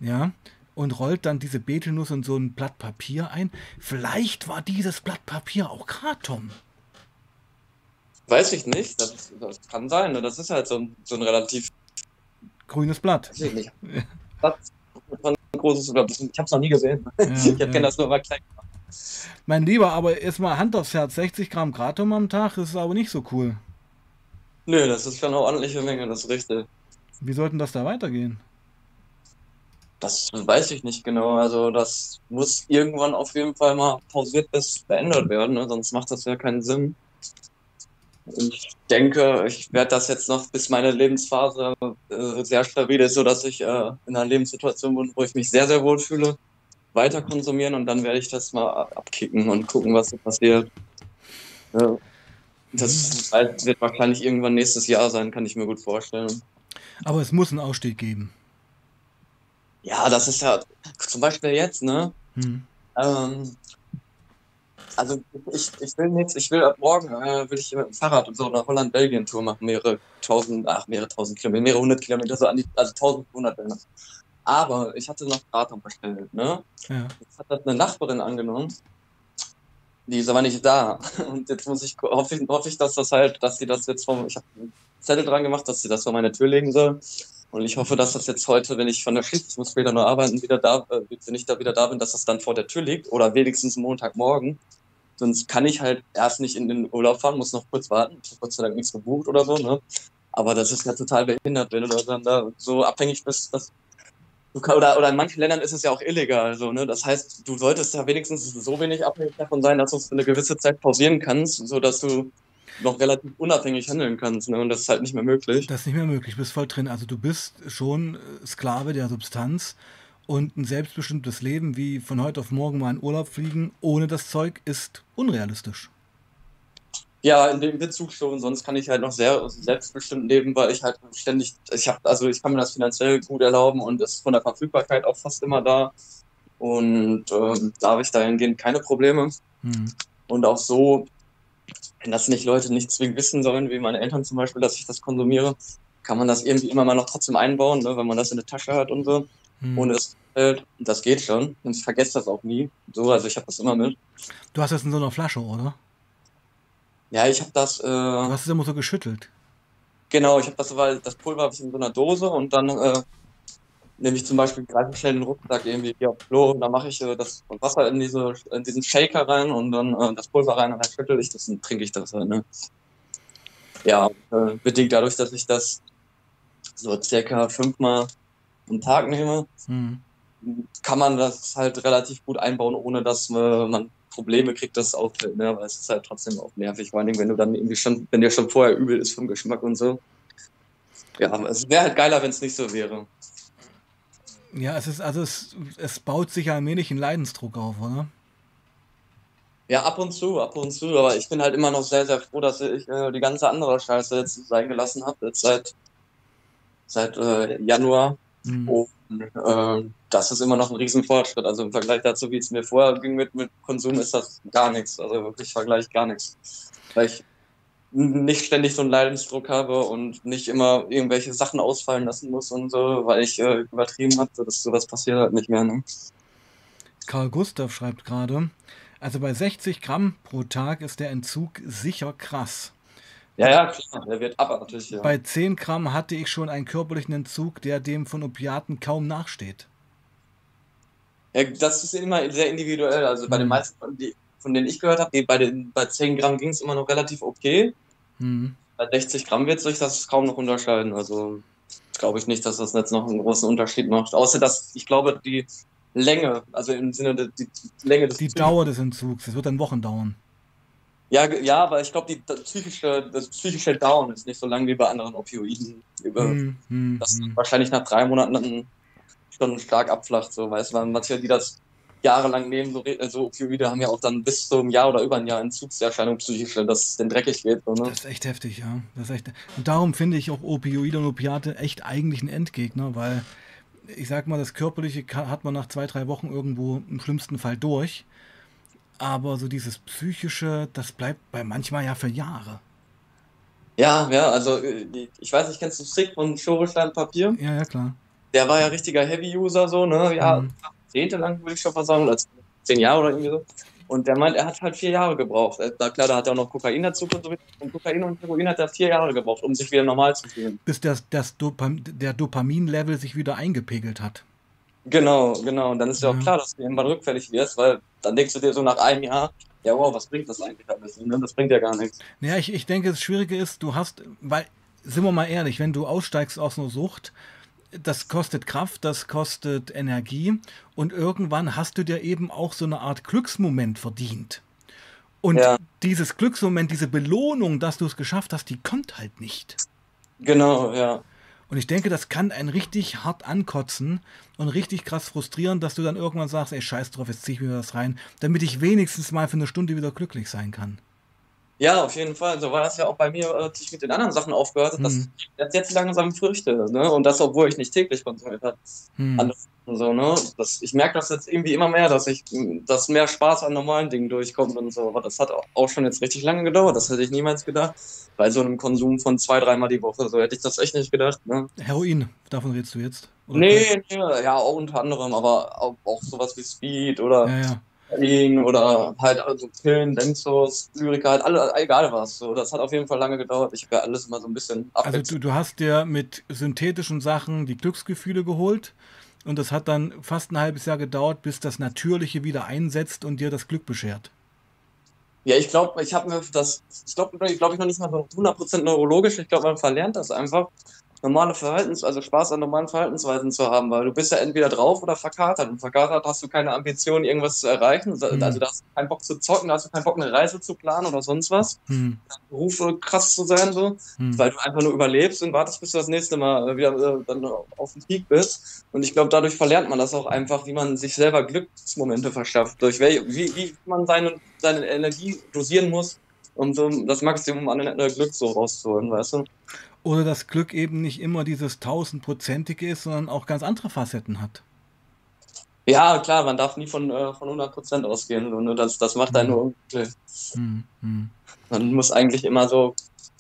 ja, und rollt dann diese Betelnuss in so ein Blatt Papier ein. Vielleicht war dieses Blatt Papier auch Kratom. Weiß ich nicht. Das, das kann sein. Das ist halt so ein, so ein relativ grünes Blatt. Weiß ich nicht. Das ein großes Blatt. Ich habe es noch nie gesehen. Ja, ich ja. kenne das nur mal klein. Mein Lieber, aber erstmal Hand aufs Herz, 60 Gramm Kratom am Tag ist aber nicht so cool. Nö, das ist schon eine ordentliche Menge, das ist richtig. Wie sollten das da weitergehen? Das weiß ich nicht genau. Also das muss irgendwann auf jeden Fall mal pausiert bis beendet werden, ne? sonst macht das ja keinen Sinn. Ich denke, ich werde das jetzt noch, bis meine Lebensphase äh, sehr stabil ist, sodass ich äh, in einer Lebenssituation bin, wo ich mich sehr, sehr wohl fühle, weiter konsumieren und dann werde ich das mal abkicken und gucken, was so passiert. Ja. Das wird wahrscheinlich irgendwann nächstes Jahr sein, kann ich mir gut vorstellen. Aber es muss einen Ausstieg geben. Ja, das ist ja zum Beispiel jetzt, ne? Hm. Ähm, also ich, ich will nichts, ich will ab morgen äh, will ich mit dem Fahrrad und so eine Holland-Belgien-Tour machen, mehrere tausend, ach, mehrere tausend Kilometer, mehrere hundert Kilometer, so an die, also tausendhundert Bilder. Aber ich hatte noch Datum bestellt, ne? Ja. Jetzt hat das eine Nachbarin angenommen. Die ist aber nicht da. Und jetzt muss ich, hoffe ich, hoffe ich, dass das halt, dass sie das jetzt vom, ich habe einen Zettel dran gemacht, dass sie das vor meine Tür legen soll. Und ich hoffe, dass das jetzt heute, wenn ich von der Schicht, ich muss später noch arbeiten, wieder da, äh, wenn ich da wieder da bin, dass das dann vor der Tür liegt oder wenigstens Montagmorgen. Sonst kann ich halt erst nicht in den Urlaub fahren, muss noch kurz warten. Ich habe Gott sei Dank nichts gebucht oder so, ne? Aber das ist ja total behindert, wenn du dann da so abhängig bist, dass du kann, oder, oder in manchen Ländern ist es ja auch illegal, so, ne? Das heißt, du solltest ja wenigstens so wenig abhängig davon sein, dass du es für eine gewisse Zeit pausieren kannst, sodass du noch relativ unabhängig handeln kannst. Ne? Und das ist halt nicht mehr möglich. Das ist nicht mehr möglich, du bist voll drin. Also du bist schon äh, Sklave der Substanz und ein selbstbestimmtes Leben wie von heute auf morgen mal in Urlaub fliegen ohne das Zeug ist unrealistisch. Ja, in dem Bezug schon, sonst kann ich halt noch sehr selbstbestimmt leben, weil ich halt ständig, ich habe, also ich kann mir das finanziell gut erlauben und ist von der Verfügbarkeit auch fast immer da. Und ähm, da habe ich dahingehend keine Probleme. Mhm. Und auch so wenn das nicht Leute nicht zwingend wissen sollen, wie meine Eltern zum Beispiel, dass ich das konsumiere, kann man das irgendwie immer mal noch trotzdem einbauen, ne, wenn man das in der Tasche hat und so, hm. ohne dass fällt. Das geht schon. Und ich vergesse das auch nie. So, also ich habe das immer mit. Du hast das in so einer Flasche, oder? Ja, ich habe das. Äh, du hast es immer so geschüttelt. Genau, ich habe das, weil das Pulver habe ich in so einer Dose und dann äh, nehme ich zum Beispiel greife schnell den Rucksack irgendwie hier auf Klo und dann mache ich äh, das Wasser in, diese, in diesen Shaker rein und dann äh, das Pulver rein und dann schüttel ich das und trinke ich das halt. Ne? Ja, äh, bedingt dadurch, dass ich das so circa fünfmal am Tag nehme, mhm. kann man das halt relativ gut einbauen, ohne dass man Probleme kriegt, das auffällt, ne? weil es ist halt trotzdem auch nervig, vor allem wenn du dann irgendwie schon, wenn dir schon vorher übel ist vom Geschmack und so. Ja, es wäre halt geiler, wenn es nicht so wäre. Ja, es ist, also es, es baut sich allmählich ein Leidensdruck auf, oder? Ja, ab und zu, ab und zu, aber ich bin halt immer noch sehr, sehr froh, dass ich äh, die ganze andere Scheiße jetzt sein gelassen habe, jetzt seit, seit äh, Januar. Mhm. Und äh, das ist immer noch ein Riesenfortschritt. Also im Vergleich dazu, wie es mir vorher ging mit, mit Konsum, ist das gar nichts. Also wirklich Vergleich gar nichts. Weil ich nicht ständig so einen Leidensdruck habe und nicht immer irgendwelche Sachen ausfallen lassen muss und so, weil ich äh, übertrieben habe, dass sowas passiert halt nicht mehr. Ne? Karl Gustav schreibt gerade, also bei 60 Gramm pro Tag ist der Entzug sicher krass. Ja, ja, klar, der wird abartig. Ja. Bei 10 Gramm hatte ich schon einen körperlichen Entzug, der dem von Opiaten kaum nachsteht. Ja, das ist immer sehr individuell. Also bei den mhm. meisten, die, von denen ich gehört habe, bei, den, bei 10 Gramm ging es immer noch relativ okay. Mhm. Bei 60 Gramm wird sich das kaum noch unterscheiden. Also glaube ich nicht, dass das jetzt noch einen großen Unterschied macht. Außer dass ich glaube, die Länge, also im Sinne der die, Länge des Die Dauer des Entzugs, es wird dann Wochen dauern. Ja, ja, aber ich glaube, das psychische, das psychische Down ist nicht so lang wie bei anderen Opioiden. Über, hm, hm, das hm. wahrscheinlich nach drei Monaten schon stark abflacht, so weißt du, manche, die das jahrelang nehmen, so, so Opioide haben ja auch dann bis zu einem Jahr oder über ein Jahr Entzugserscheinungen psychische, dass es denn dreckig geht. So, ne? Das ist echt heftig, ja. Das ist echt, und darum finde ich auch Opioide und Opiate echt eigentlich ein Endgegner, weil ich sag mal, das Körperliche hat man nach zwei, drei Wochen irgendwo im schlimmsten Fall durch. Aber so dieses Psychische, das bleibt bei manchmal ja für Jahre. Ja, ja, also äh, ich weiß nicht, kennst du Sick von Schorestein Papier? Ja, ja, klar. Der war ja richtiger Heavy-User, so, ne? Ja, mhm. Jahrzehntelang würde ich schon versagen, als zehn Jahre oder irgendwie so. Und der meint, er hat halt vier Jahre gebraucht. Da, klar, da hat er auch noch Kokain dazu konsumiert. Und Kokain und Heroin hat er vier Jahre gebraucht, um sich wieder normal zu fühlen. Bis das, das Dopam der Dopamin-Level sich wieder eingepegelt hat. Genau, genau. Und dann ist ja auch klar, dass du irgendwann rückfällig wirst, weil dann denkst du dir so nach einem Jahr, ja wow, was bringt das eigentlich alles? Ne? Das bringt ja gar nichts. Naja, ich, ich denke, das Schwierige ist, du hast, weil, sind wir mal ehrlich, wenn du aussteigst aus einer Sucht, das kostet Kraft, das kostet Energie und irgendwann hast du dir eben auch so eine Art Glücksmoment verdient. Und ja. dieses Glücksmoment, diese Belohnung, dass du es geschafft hast, die kommt halt nicht. Genau, ja. Und ich denke, das kann einen richtig hart ankotzen und richtig krass frustrieren, dass du dann irgendwann sagst, ey, scheiß drauf, jetzt zieh ich mir das rein, damit ich wenigstens mal für eine Stunde wieder glücklich sein kann. Ja, auf jeden Fall. So war das ja auch bei mir, als ich mit den anderen Sachen aufgehört habe. Mhm. Das jetzt langsam Früchte. Ne? Und das, obwohl ich nicht täglich konsumiert habe. Mhm. So, ne? Das, ich merke das jetzt irgendwie immer mehr, dass ich, dass mehr Spaß an normalen Dingen durchkommt und so. Aber das hat auch schon jetzt richtig lange gedauert. Das hätte ich niemals gedacht. Bei so einem Konsum von zwei, dreimal die Woche. So hätte ich das echt nicht gedacht. Ne? Heroin, davon redest du jetzt? Oder nee, nee, ja, auch unter anderem, aber auch, auch sowas wie Speed oder. Ja, ja oder halt also Pillen, Benzos, Lyrika, halt alle, egal was. So, das hat auf jeden Fall lange gedauert. Ich habe ja alles immer so ein bisschen Also du, du hast dir mit synthetischen Sachen die Glücksgefühle geholt und das hat dann fast ein halbes Jahr gedauert, bis das Natürliche wieder einsetzt und dir das Glück beschert. Ja, ich glaube, ich habe mir das, ich glaube, ich, glaub, ich noch nicht mal so 100% neurologisch. Ich glaube, man verlernt das einfach normale Verhaltens, also Spaß an normalen Verhaltensweisen zu haben, weil du bist ja entweder drauf oder verkatert. Und verkatert hast du keine Ambition, irgendwas zu erreichen. Mhm. Also da hast du keinen Bock zu zocken, da hast du keinen Bock, eine Reise zu planen oder sonst was. Mhm. Berufe krass zu sein, so, mhm. weil du einfach nur überlebst und wartest, bis du das nächste Mal wieder äh, dann auf dem Peak bist. Und ich glaube, dadurch verlernt man das auch einfach, wie man sich selber Glücksmomente verschafft, durch welche, wie, wie man seine, seine Energie dosieren muss, um so das Maximum an Glück so rauszuholen, weißt du? Oder das Glück eben nicht immer dieses tausendprozentige ist, sondern auch ganz andere Facetten hat. Ja, klar, man darf nie von, äh, von 100% ausgehen. So, ne? das, das macht einen nur unglücklich. Mhm. Mhm. Man muss eigentlich immer so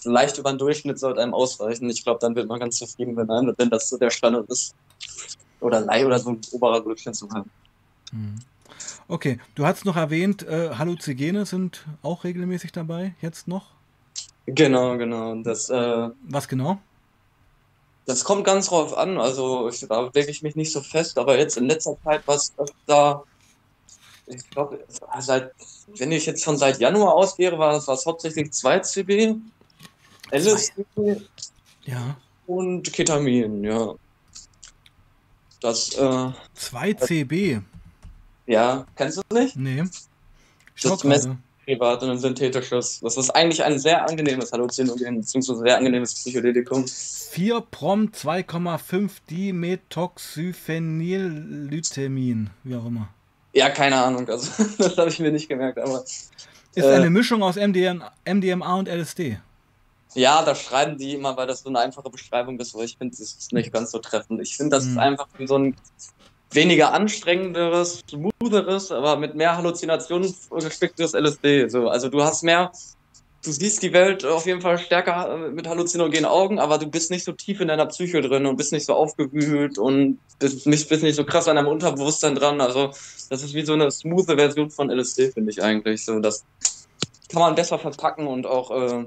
leicht über den Durchschnitt sollte einem ausreichen. Ich glaube, dann wird man ganz zufrieden, wenn, einem, wenn das so der Standard ist. Oder Leih oder so ein oberer Glückchen zu haben. Mhm. Okay, du hast noch erwähnt, äh, Halluzigene sind auch regelmäßig dabei, jetzt noch? Genau, genau. Das, äh, Was genau? Das kommt ganz drauf an. Also ich, da lege ich mich nicht so fest, aber jetzt in letzter Zeit was da. Ich glaube, seit wenn ich jetzt von seit Januar ausgehe, war das hauptsächlich 2CB, LSD ja. und Ketamin, ja. Das äh, 2CB. Ja, kennst du nicht? Nee. Ich das privat und ein synthetisches. Das ist eigentlich ein sehr angenehmes Halluzinogen, beziehungsweise sehr angenehmes Psychedelikum. 4 Prom 2,5 Dimetoxyphenyllytemin, wie auch immer. Ja, keine Ahnung, also das habe ich mir nicht gemerkt, aber. Ist äh, eine Mischung aus MDM, MDMA und LSD. Ja, das schreiben die immer, weil das so eine einfache Beschreibung ist, aber ich finde, das ist nicht ganz so treffend. Ich finde, das hm. ist einfach so ein weniger anstrengenderes, smootheres, aber mit mehr Halluzinationen gespicktes LSD. So, also du hast mehr, du siehst die Welt auf jeden Fall stärker äh, mit halluzinogenen Augen, aber du bist nicht so tief in deiner Psyche drin und bist nicht so aufgewühlt und bist nicht, bist nicht so krass an deinem Unterbewusstsein dran. Also das ist wie so eine smooth Version von LSD, finde ich eigentlich. So, das kann man besser verpacken und auch äh,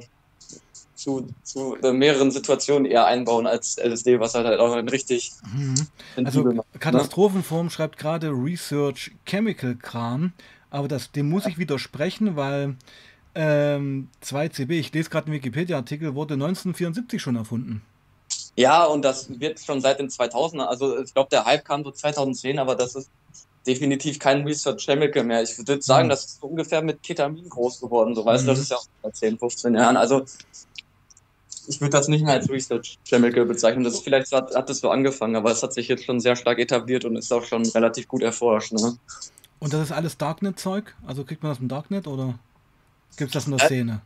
zu, zu äh, mehreren Situationen eher einbauen als LSD, was halt, halt auch ein richtig. Mhm. Also macht, ne? Katastrophenform ne? schreibt gerade Research Chemical Kram, aber das, dem muss ich widersprechen, weil ähm, 2CB, ich lese gerade einen Wikipedia-Artikel, wurde 1974 schon erfunden. Ja, und das wird schon seit den 2000ern, also ich glaube, der Hype kam so 2010, aber das ist definitiv kein Research Chemical mehr. Ich würde sagen, mhm. das ist ungefähr mit Ketamin groß geworden, so weißt mhm. du, das ist ja auch seit 10, 15 Jahren. Also ich würde das nicht mehr als Research Chemical bezeichnen. Das ist, vielleicht hat, hat das so angefangen, aber es hat sich jetzt schon sehr stark etabliert und ist auch schon relativ gut erforscht. Ne? Und das ist alles Darknet-Zeug? Also kriegt man das im Darknet oder gibt es das in der äh, Szene?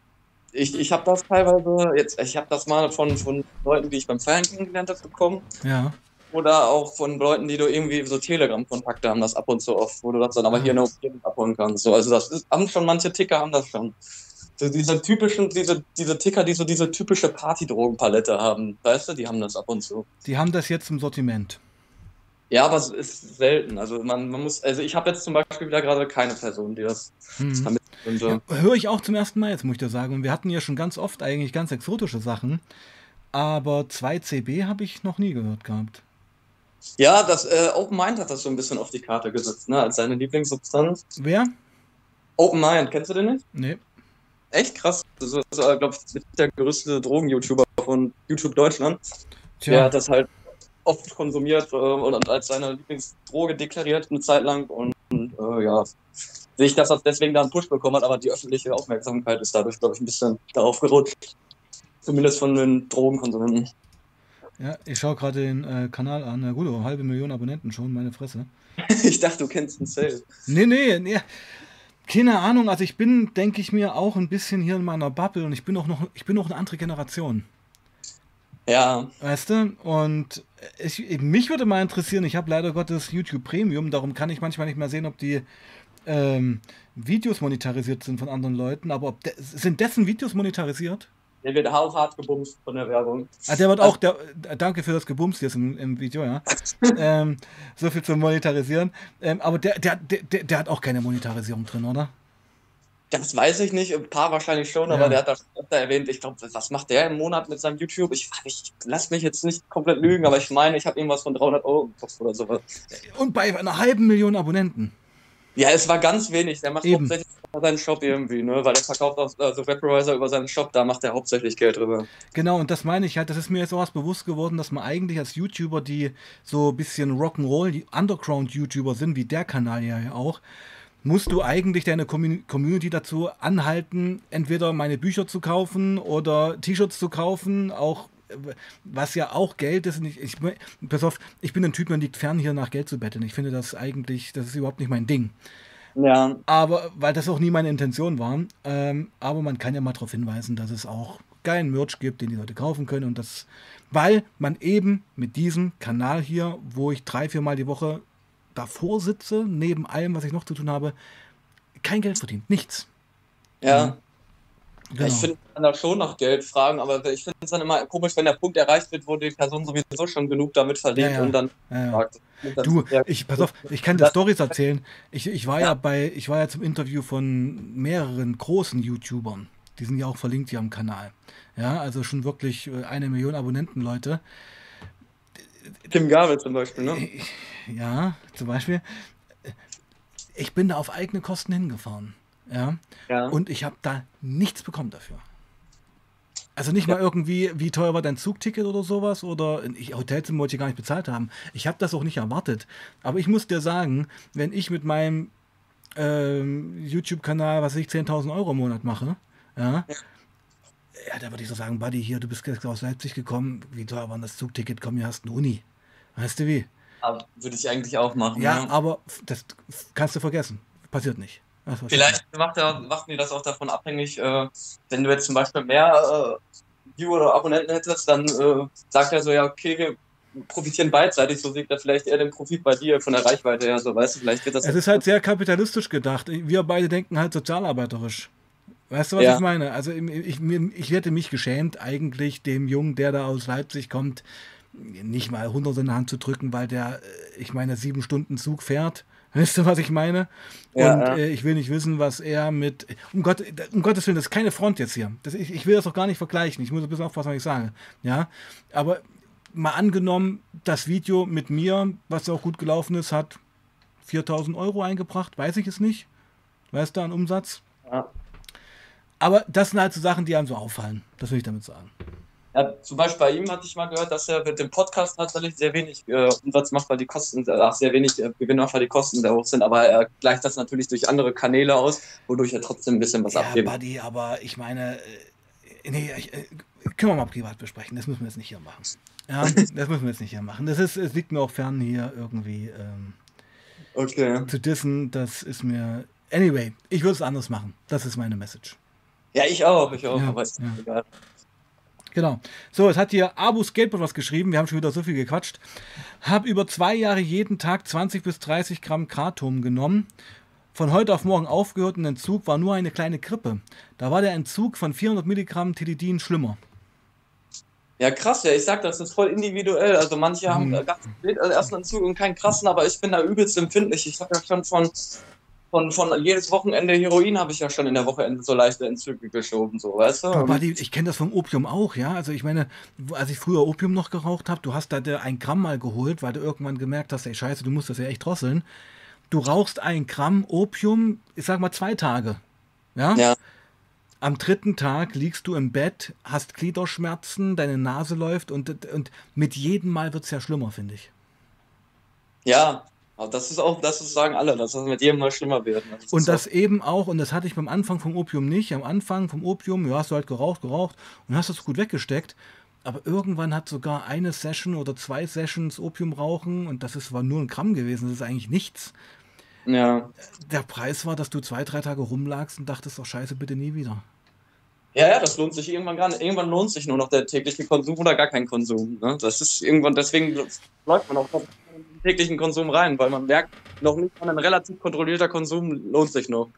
Ich, ich habe das teilweise, jetzt, ich habe das mal von, von Leuten, die ich beim Feiern kennengelernt habe, bekommen. Ja. Oder auch von Leuten, die du irgendwie so Telegram-Kontakte haben, das ab und zu oft, wo du das dann aber hier in der abholen kannst. So, also das ist, haben schon manche Ticker haben das schon. So diese typischen, diese, diese Ticker, die so diese typische Partydrogenpalette haben, weißt du, die haben das ab und zu. Die haben das jetzt im Sortiment. Ja, aber es ist selten. Also man, man muss, also ich habe jetzt zum Beispiel wieder gerade keine Person, die das mhm. damit ja, Höre ich auch zum ersten Mal jetzt, muss ich da sagen. Und wir hatten ja schon ganz oft eigentlich ganz exotische Sachen. Aber 2CB habe ich noch nie gehört gehabt. Ja, das äh, Open Mind hat das so ein bisschen auf die Karte gesetzt, ne? Als seine Lieblingssubstanz. Wer? Open Mind, kennst du den nicht? Nee. Echt krass. Das ist, äh, glaube ich, der größte Drogen-YouTuber von YouTube Deutschland. Tja. Der hat das halt oft konsumiert äh, und als seine Lieblingsdroge deklariert eine Zeit lang und, äh, ja, sehe ich, dass er deswegen da einen Push bekommen hat, aber die öffentliche Aufmerksamkeit ist dadurch, glaube ich, ein bisschen darauf gerutscht. Zumindest von den Drogenkonsumenten. Ja, ich schaue gerade den äh, Kanal an. Na gut, eine halbe Million Abonnenten schon, meine Fresse. ich dachte, du kennst den Sale. Nee, nee, nee. Keine Ahnung, also ich bin, denke ich mir, auch ein bisschen hier in meiner Bubble und ich bin auch noch, ich bin auch eine andere Generation. Ja. Weißt du? Und ich, mich würde mal interessieren, ich habe leider Gottes YouTube Premium, darum kann ich manchmal nicht mehr sehen, ob die ähm, Videos monetarisiert sind von anderen Leuten, aber de sind dessen Videos monetarisiert? Der wird auch hart gebumst von der Werbung. Ah, der wird auch, der, danke für das Gebumst jetzt im, im Video, ja. ähm, so viel zum Monetarisieren. Ähm, aber der, der, der, der hat auch keine Monetarisierung drin, oder? Das weiß ich nicht, ein paar wahrscheinlich schon, aber ja. der hat das öfter erwähnt. Ich glaube, was macht der im Monat mit seinem YouTube? Ich, ich lass mich jetzt nicht komplett lügen, aber ich meine, ich habe irgendwas von 300 Euro gekostet oder sowas. Und bei einer halben Million Abonnenten. Ja, es war ganz wenig. Der macht Eben. hauptsächlich seinen Shop irgendwie, ne? Weil er verkauft auch also Vaporizer über seinen Shop, da macht er hauptsächlich Geld drüber. Genau, und das meine ich halt, das ist mir jetzt auch was bewusst geworden, dass man eigentlich als YouTuber, die so ein bisschen Rock'n'Roll, die Underground-YouTuber sind, wie der Kanal ja auch, musst du eigentlich deine Community dazu anhalten, entweder meine Bücher zu kaufen oder T-Shirts zu kaufen, auch was ja auch Geld ist. Ich, ich, pass auf, ich bin ein Typ, man liegt fern, hier nach Geld zu betteln. Ich finde das eigentlich, das ist überhaupt nicht mein Ding. Ja. Aber, weil das auch nie meine Intention war. Ähm, aber man kann ja mal darauf hinweisen, dass es auch geilen Merch gibt, den die Leute kaufen können. Und das, weil man eben mit diesem Kanal hier, wo ich drei, vier Mal die Woche davor sitze, neben allem, was ich noch zu tun habe, kein Geld verdient. Nichts. Ja. Genau. Ich finde, man da schon nach Geld fragen, aber ich finde es dann immer komisch, wenn der Punkt erreicht wird, wo die Person sowieso schon genug damit verdient ja, ja. und dann ja, fragt. Du, ich, pass auf, ich kann dir Stories erzählen. Ich, ich war ja. bei, ich war ja zum Interview von mehreren großen YouTubern. Die sind ja auch verlinkt hier am Kanal. Ja, also schon wirklich äh, eine Million Abonnenten, Leute. Tim Gabel zum Beispiel, ne? Ja, zum Beispiel. Ich bin da auf eigene Kosten hingefahren. Ja. ja. Und ich habe da nichts bekommen dafür. Also nicht ja. mal irgendwie, wie teuer war dein Zugticket oder sowas oder ich, Hotelzimmer wollte ich gar nicht bezahlt haben. Ich habe das auch nicht erwartet. Aber ich muss dir sagen, wenn ich mit meinem ähm, YouTube-Kanal, was ich 10.000 Euro im Monat mache, ja, ja. ja da würde ich so sagen, Buddy, hier, du bist aus Leipzig gekommen, wie teuer war das Zugticket? Komm, hier hast du eine Uni. Weißt du wie? Würde ich eigentlich auch machen. Ja, ja, aber das kannst du vergessen. Passiert nicht. Vielleicht macht, er, macht mir das auch davon abhängig, äh, wenn du jetzt zum Beispiel mehr äh, Viewer oder Abonnenten hättest, dann äh, sagt er so, ja, okay, wir profitieren beidseitig, so sieht er vielleicht eher den Profit bei dir von der Reichweite her, so weißt du, vielleicht wird das. Es ist halt sehr kapitalistisch gedacht. Wir beide denken halt sozialarbeiterisch. Weißt du, was ja. ich meine? Also ich, ich hätte mich geschämt, eigentlich dem Jungen, der da aus Leipzig kommt, nicht mal 100 in die Hand zu drücken, weil der, äh, ich meine, sieben Stunden Zug fährt Weißt du, was ich meine? Ja, und ja. Äh, ich will nicht wissen, was er mit. Um, Gott, um Gottes Willen, das ist keine Front jetzt hier. Das, ich, ich will das auch gar nicht vergleichen. Ich muss ein bisschen aufpassen, was ich sage. Ja. Aber mal angenommen, das Video mit mir, was auch gut gelaufen ist, hat 4000 Euro eingebracht. Weiß ich es nicht. Weißt du, an Umsatz? Ja. Aber das sind halt so Sachen, die einem so auffallen. Das will ich damit sagen. Ja, zum Beispiel bei ihm hatte ich mal gehört, dass er mit dem Podcast tatsächlich sehr wenig äh, Umsatz macht, weil die Kosten, ach, sehr wenig äh, Gewinn macht, weil die Kosten sehr hoch sind, aber er gleicht das natürlich durch andere Kanäle aus, wodurch er trotzdem ein bisschen was ja, abgibt. Buddy, aber ich meine, äh, nee, ich, äh, können wir mal privat besprechen, das müssen wir jetzt nicht hier machen. Ja, das müssen wir jetzt nicht hier machen. Das ist, es liegt mir auch fern, hier irgendwie ähm, Okay. zu dissen. Das ist mir. Anyway, ich würde es anders machen. Das ist meine Message. Ja, ich auch, ich auch, Ja, aber ist ja. egal. Genau. So, es hat hier Abu Skateboard was geschrieben. Wir haben schon wieder so viel gequatscht. Hab über zwei Jahre jeden Tag 20 bis 30 Gramm Kratom genommen. Von heute auf morgen aufgehört und Entzug war nur eine kleine Grippe. Da war der Entzug von 400 Milligramm Tilidin schlimmer. Ja, krass, ja, ich sag, das ist voll individuell. Also manche haben Mhm. ganz spät äh, ersten Entzug und keinen krassen, aber ich bin da übelst empfindlich. Ich habe ja schon von, von, von jedes Wochenende Heroin habe ich ja schon in der Woche so leichte Entzüge geschoben, so, weißt du? Du, Buddy, ich kenne das vom Opium auch, ja. Also ich meine, als ich früher Opium noch geraucht habe, du hast da ein Gramm mal geholt, weil du irgendwann gemerkt hast, ey Scheiße, du musst das ja echt drosseln. Du rauchst ein Gramm Opium, ich sag mal zwei Tage. Ja? Ja. Am dritten Tag liegst du im Bett, hast Gliederschmerzen, deine Nase läuft und, und mit jedem Mal wird es ja schlimmer, finde ich. Ja, aber das ist auch, das ist, sagen alle, dass das mit jedem Mal schlimmer wird. ist Und auch- das eben auch, und das hatte ich beim Anfang vom Opium nicht. Am Anfang vom Opium, ja, hast du halt geraucht, geraucht und hast das gut weggesteckt. Aber irgendwann hat sogar eine Session oder zwei Sessions Opium rauchen und das ist, war nur ein Gramm gewesen, das ist eigentlich nichts. Ja. Der Preis war, dass du zwei, drei Tage rumlagst und dachtest, doch scheiße, bitte nie wieder. Ja, ja, das lohnt sich irgendwann gar nicht. Irgendwann lohnt sich nur noch der tägliche Konsum oder gar kein Konsum. Ne? Das ist irgendwann, deswegen läuft man auch täglichen Konsum rein, weil man merkt, noch nicht mal ein relativ kontrollierter Konsum lohnt sich noch.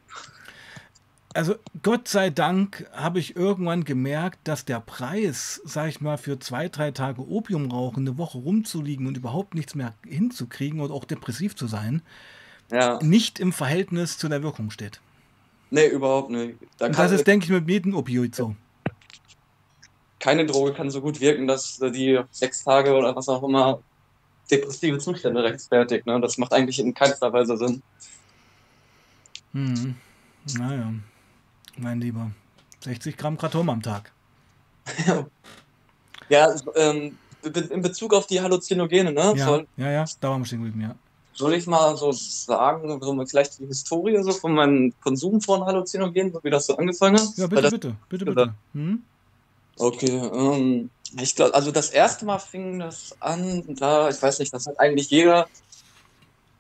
Also Gott sei Dank habe ich irgendwann gemerkt, dass der Preis, sag ich mal, für zwei, drei Tage Opium rauchen, eine Woche rumzuliegen und überhaupt nichts mehr hinzukriegen und auch depressiv zu sein, Ja. nicht im Verhältnis zu der Wirkung steht. Nee, überhaupt nicht. Da das ist, denke ich, mit jedem Opioid so. keine Droge kann so gut wirken, dass die sechs Tage oder was auch immer depressive Zustände rechtfertigt. Ne? Das macht eigentlich in keinster Weise Sinn. Hm. Naja, mein Lieber. 60 Gramm Kratom am Tag. Ja, ähm, in Bezug auf die Halluzinogene, ne? Ja, Soll, ja, ja, da waren wir stehen geblieben, ja. soll ich mal so sagen, so vielleicht die Historie so von meinem Konsum von Halluzinogenen, so wie das so angefangen hat? Ja, bitte, bitte, bitte, gesagt. bitte. Hm? Okay, ähm, ich glaube, also das erste Mal fing das an, da, ich weiß nicht, das hat eigentlich jeder,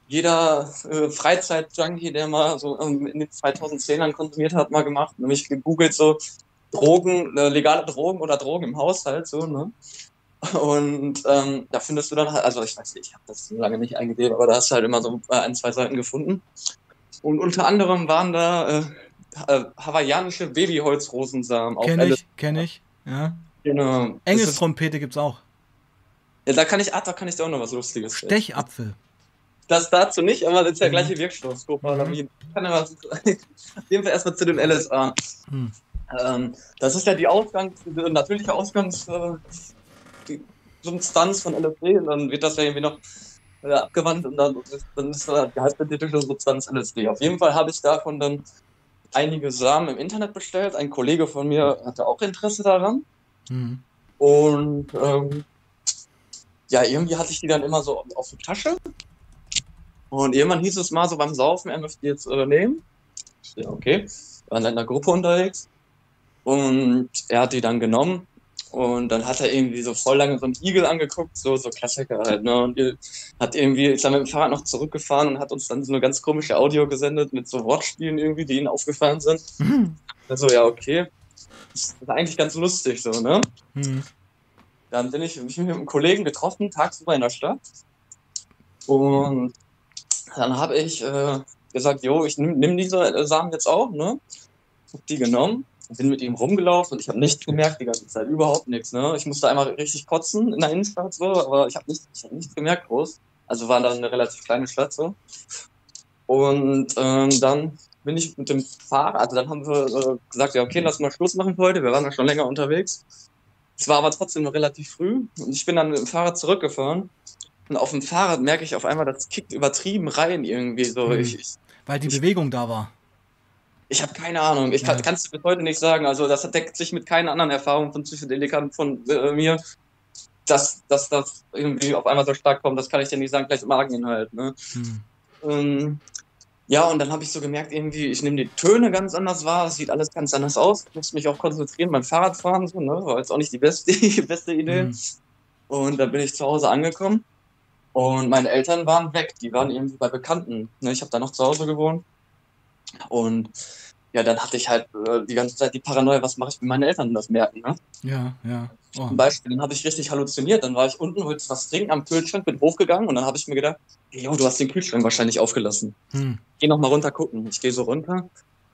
jeder äh, Freizeit-Junkie, der mal so ähm, in den 2010ern konsumiert hat, mal gemacht, nämlich gegoogelt so Drogen, äh, legale Drogen oder Drogen im Haushalt, so, ne? Und ähm, da findest du dann halt, also ich weiß nicht, ich habe das so lange nicht eingegeben, aber da hast du halt immer so äh, ein, zwei Seiten gefunden. Und unter anderem waren da äh, äh, hawaiianische Babyholzrosensamen auf Kenn ich, LSD. kenn ich. Ja. Genau. Engelstrompete gibt's auch. ja, da kann ich, ah, da kann ich dir auch noch was Lustiges. Stechapfel. Das dazu nicht, aber das ist der Mhm. gleiche Wirkstoff, Scopalamin. Ich kann auf jeden Fall erstmal zu dem LSA. Hm. Ähm, das ist ja die Ausgangs-, die natürliche Ausgangs-, äh, von LSD und dann wird das ja irgendwie noch äh, abgewandt und dann, dann ist da die halbsynthetische Substanz LSD. Auf jeden Fall habe ich davon dann einige Samen im Internet bestellt. Ein Kollege von mir hatte auch Interesse daran. Hm. Und ähm, ja, irgendwie hatte ich die dann immer so auf der Tasche. Und irgendwann hieß es mal so beim Saufen, er möchte die jetzt äh, nehmen. Ja, okay. Wir waren in einer Gruppe unterwegs. Und er hat die dann genommen. Und dann hat er irgendwie so voll lange so einen Igel angeguckt, so, so Klassiker halt, ne? Und hat irgendwie, ist dann mit dem Fahrrad noch zurückgefahren und hat uns dann so eine ganz komische Audio gesendet mit so Wortspielen irgendwie, die ihm aufgefallen sind. Also, ja, okay. Das ist eigentlich ganz lustig, so, ne? Hm. Dann bin ich mich mit einem Kollegen getroffen, tagsüber in der Stadt. Und dann habe ich äh, gesagt, jo, ich nimm, nimm diese Samen jetzt auch, ne? Hab die genommen, bin mit ihm rumgelaufen und ich habe nichts gemerkt die ganze Zeit, überhaupt nichts, ne? Ich musste einmal richtig kotzen in der Innenstadt so, aber ich habe nichts, ich hab nichts gemerkt groß. Also war dann eine relativ kleine Stadt so. Und ähm, dann bin ich mit dem Fahrrad, also dann haben wir äh, gesagt, ja okay, lass mal Schluss machen für heute, wir waren ja schon länger unterwegs. Es war aber trotzdem noch relativ früh und ich bin dann mit dem Fahrrad zurückgefahren. Und auf dem Fahrrad merke ich auf einmal, das kickt übertrieben rein irgendwie so. Hm. Ich, ich, Weil die Ich- Bewegung da war. Ich habe keine Ahnung. Ich kann es bis heute nicht sagen. Also das deckt sich mit keiner anderen Erfahrung von Psychedelikern von äh, mir, dass, dass das irgendwie auf einmal so stark kommt. Das kann ich dir nicht sagen. Vielleicht Mageninhalt. Ne? Hm. Ähm, ja, und dann habe ich so gemerkt, irgendwie, ich nehme die Töne ganz anders wahr, es sieht alles ganz anders aus. Ich muss mich auch konzentrieren beim Fahrradfahren, so, ne? War jetzt auch nicht die beste, die beste Idee. Mhm. Und dann bin ich zu Hause angekommen und meine Eltern waren weg, die waren irgendwie bei Bekannten. Ne? Ich habe da noch zu Hause gewohnt. Und ja, dann hatte ich halt äh, die ganze Zeit die Paranoia, was mache ich, wenn meine Eltern das merken, ne? Ja, ja. Oh. Zum Beispiel, dann habe ich richtig halluziniert. Dann war ich unten, wollte was trinken am Kühlschrank, bin hochgegangen und dann habe ich mir gedacht, jo, du hast den Kühlschrank wahrscheinlich aufgelassen. Hm. Geh noch mal runter gucken. Ich gehe so runter,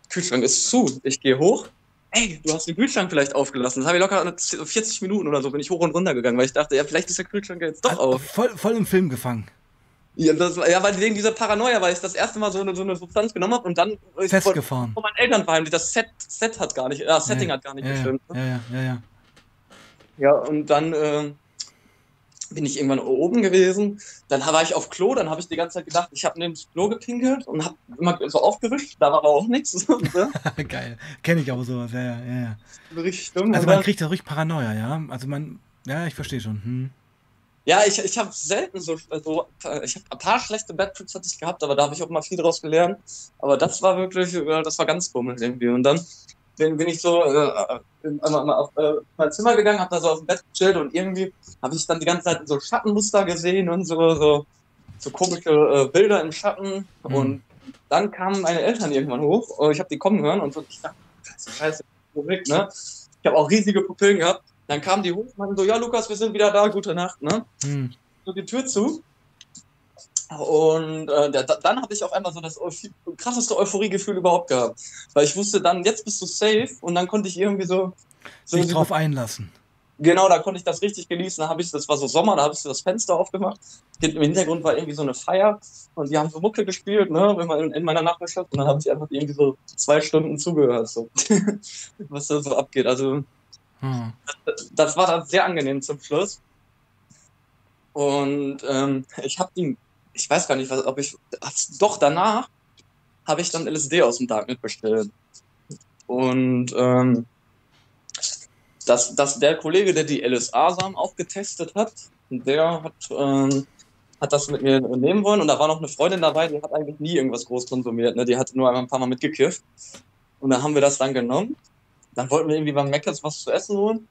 Kühlschrank ist zu. Ich gehe hoch, ey, du hast den Kühlschrank vielleicht aufgelassen. Das habe ich locker 40 Minuten oder so, bin ich hoch und runter gegangen, weil ich dachte, ja, vielleicht ist der Kühlschrank jetzt doch also auf. Voll, voll im Film gefangen. Ja, das, ja, weil wegen dieser Paranoia, weil ich das erste Mal so eine, so eine Substanz genommen habe und dann festgefahren. Von, von meinen Eltern verheimlicht. Das Set, Set hat gar nicht, das Setting ja, hat gar nicht ja, gestimmt. Ne? Ja, ja, ja, ja. Ja, und dann äh, bin ich irgendwann oben gewesen. Dann war ich auf Klo, dann habe ich die ganze Zeit gedacht, ich habe neben das Klo gepinkelt und habe immer so aufgewischt, da war aber auch nichts. Geil, kenne ich aber sowas, ja, ja, ja. Richtig dumm. Also man kriegt da ruhig Paranoia, ja. Also man, ja, ich verstehe schon. Hm. Ja, ich, ich habe selten so, so ich habe ein paar schlechte Bad Trips hatte ich gehabt, aber da habe ich auch mal viel draus gelernt. Aber das war wirklich, das war ganz bummelig irgendwie. Und dann bin, bin ich so äh, auf äh, mein Zimmer gegangen, habe da so auf dem Bett gechillt und irgendwie habe ich dann die ganze Zeit so Schattenmuster gesehen und so, so, so komische äh, Bilder im Schatten. Mhm. Und dann kamen meine Eltern irgendwann hoch. Und ich habe die kommen hören und so, ich dachte, scheiße, weg, ne? Ich habe auch riesige Pupillen gehabt. Dann kamen die hoch und meinten so, ja Lukas, wir sind wieder da, gute Nacht, ne? Mhm. So die Tür zu. Und äh, der, dann habe ich auf einmal so das krasseste Euphoriegefühl überhaupt gehabt. Weil ich wusste dann, jetzt bist du safe und dann konnte ich irgendwie so. so Sich drauf einlassen. Genau, da konnte ich das richtig genießen. Da habe ich, das war so Sommer, da habe ich so das Fenster aufgemacht. Im Hintergrund war irgendwie so eine Feier und die haben so Mucke gespielt, ne, in, in meiner Nachbarschaft. Und dann habe ich einfach irgendwie so zwei Stunden zugehört, so, was da so abgeht. Also, hm. das, das, war dann sehr angenehm zum Schluss. Und ähm, ich habe die ich weiß gar nicht, was, ob ich, doch danach habe ich dann LSD aus dem Darknet bestellt. Und ähm, dass, dass der Kollege, der die LSA-Samen auch getestet hat, der hat, ähm, hat das mit mir nehmen wollen und da war noch eine Freundin dabei, die hat eigentlich nie irgendwas groß konsumiert, ne? die hat nur ein paar Mal mitgekifft. Und dann haben wir das dann genommen. Dann wollten wir irgendwie beim Meckers was zu essen holen.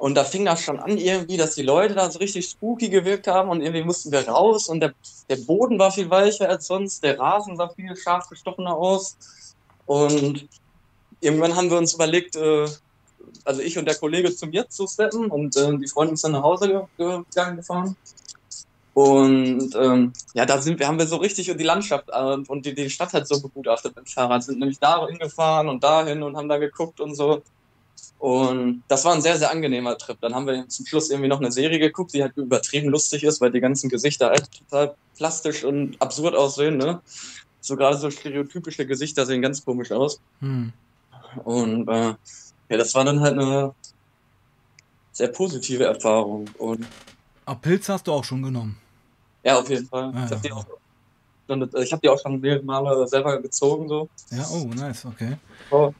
Und da fing das schon an irgendwie, dass die Leute da so richtig spooky gewirkt haben und irgendwie mussten wir raus und der, der Boden war viel weicher als sonst, der Rasen sah viel scharf gestochener aus. Und irgendwann haben wir uns überlegt, äh, also ich und der Kollege zu mir zu steppen und äh, die Freundin ist dann nach Hause gegangen gefahren. Und ähm, ja, da sind wir, haben wir so richtig die Landschaft äh, und die, die Stadt hat so begutachtet mit dem Fahrrad, sind nämlich da hingefahren und dahin und haben da geguckt und so. Und das war ein sehr, sehr angenehmer Trip. Dann haben wir zum Schluss irgendwie noch eine Serie geguckt, die halt übertrieben lustig ist, weil die ganzen Gesichter halt total plastisch und absurd aussehen. Ne? So gerade so stereotypische Gesichter sehen ganz komisch aus. Hm. Und äh, ja, das war dann halt eine sehr positive Erfahrung. Und Aber Pilze hast du auch schon genommen? Ja, auf jeden Fall. Ah, ich habe ja. die, auch, hab die auch schon mehrere Male selber gezogen. So. Ja, oh, nice, okay. Oh.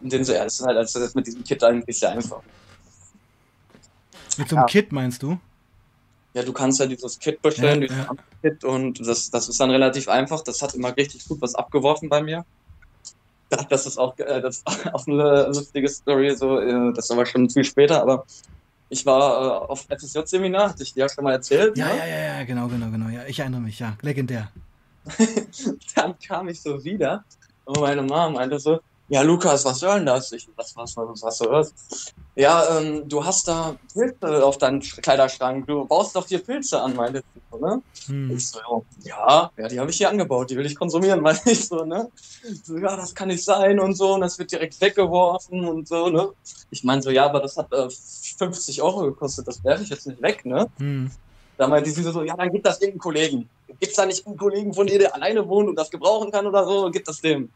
Und den so, ja, das ist halt also das mit diesem Kit eigentlich sehr einfach. Mit so einem ja. Kit meinst du? Ja, du kannst ja dieses Kit bestellen, ja, dieses ja. Kit, und das, das ist dann relativ einfach. Das hat immer richtig gut was abgeworfen bei mir. Das ist auch, äh, das ist auch eine lustige Story, so, äh, das ist aber schon viel später, aber ich war äh, auf FSJ-Seminar, hatte ich dir ja schon mal erzählt. Ja, ne? ja, ja, ja, genau, genau, genau. Ja, ich erinnere mich, ja, legendär. dann kam ich so wieder und meine Mama meinte so, ja, Lukas, was soll denn das? Ich, was, was, was, was soll das? Ja, ähm, du hast da Pilze auf deinem Kleiderschrank. Du baust doch hier Pilze an, meinte sie, ne? Hm. Ich so, ja, ja, die habe ich hier angebaut, die will ich konsumieren, meine ich so, ne? So, ja, das kann nicht sein und so, und das wird direkt weggeworfen und so, ne? Ich meine so, ja, aber das hat äh, 50 Euro gekostet, das werfe ich jetzt nicht weg, ne? Hm. Da meinte sie so, ja, dann gibt das irgendeinen Kollegen. Gibt es da nicht einen Kollegen von dir, der alleine wohnt und das gebrauchen kann oder so? Gibt das dem.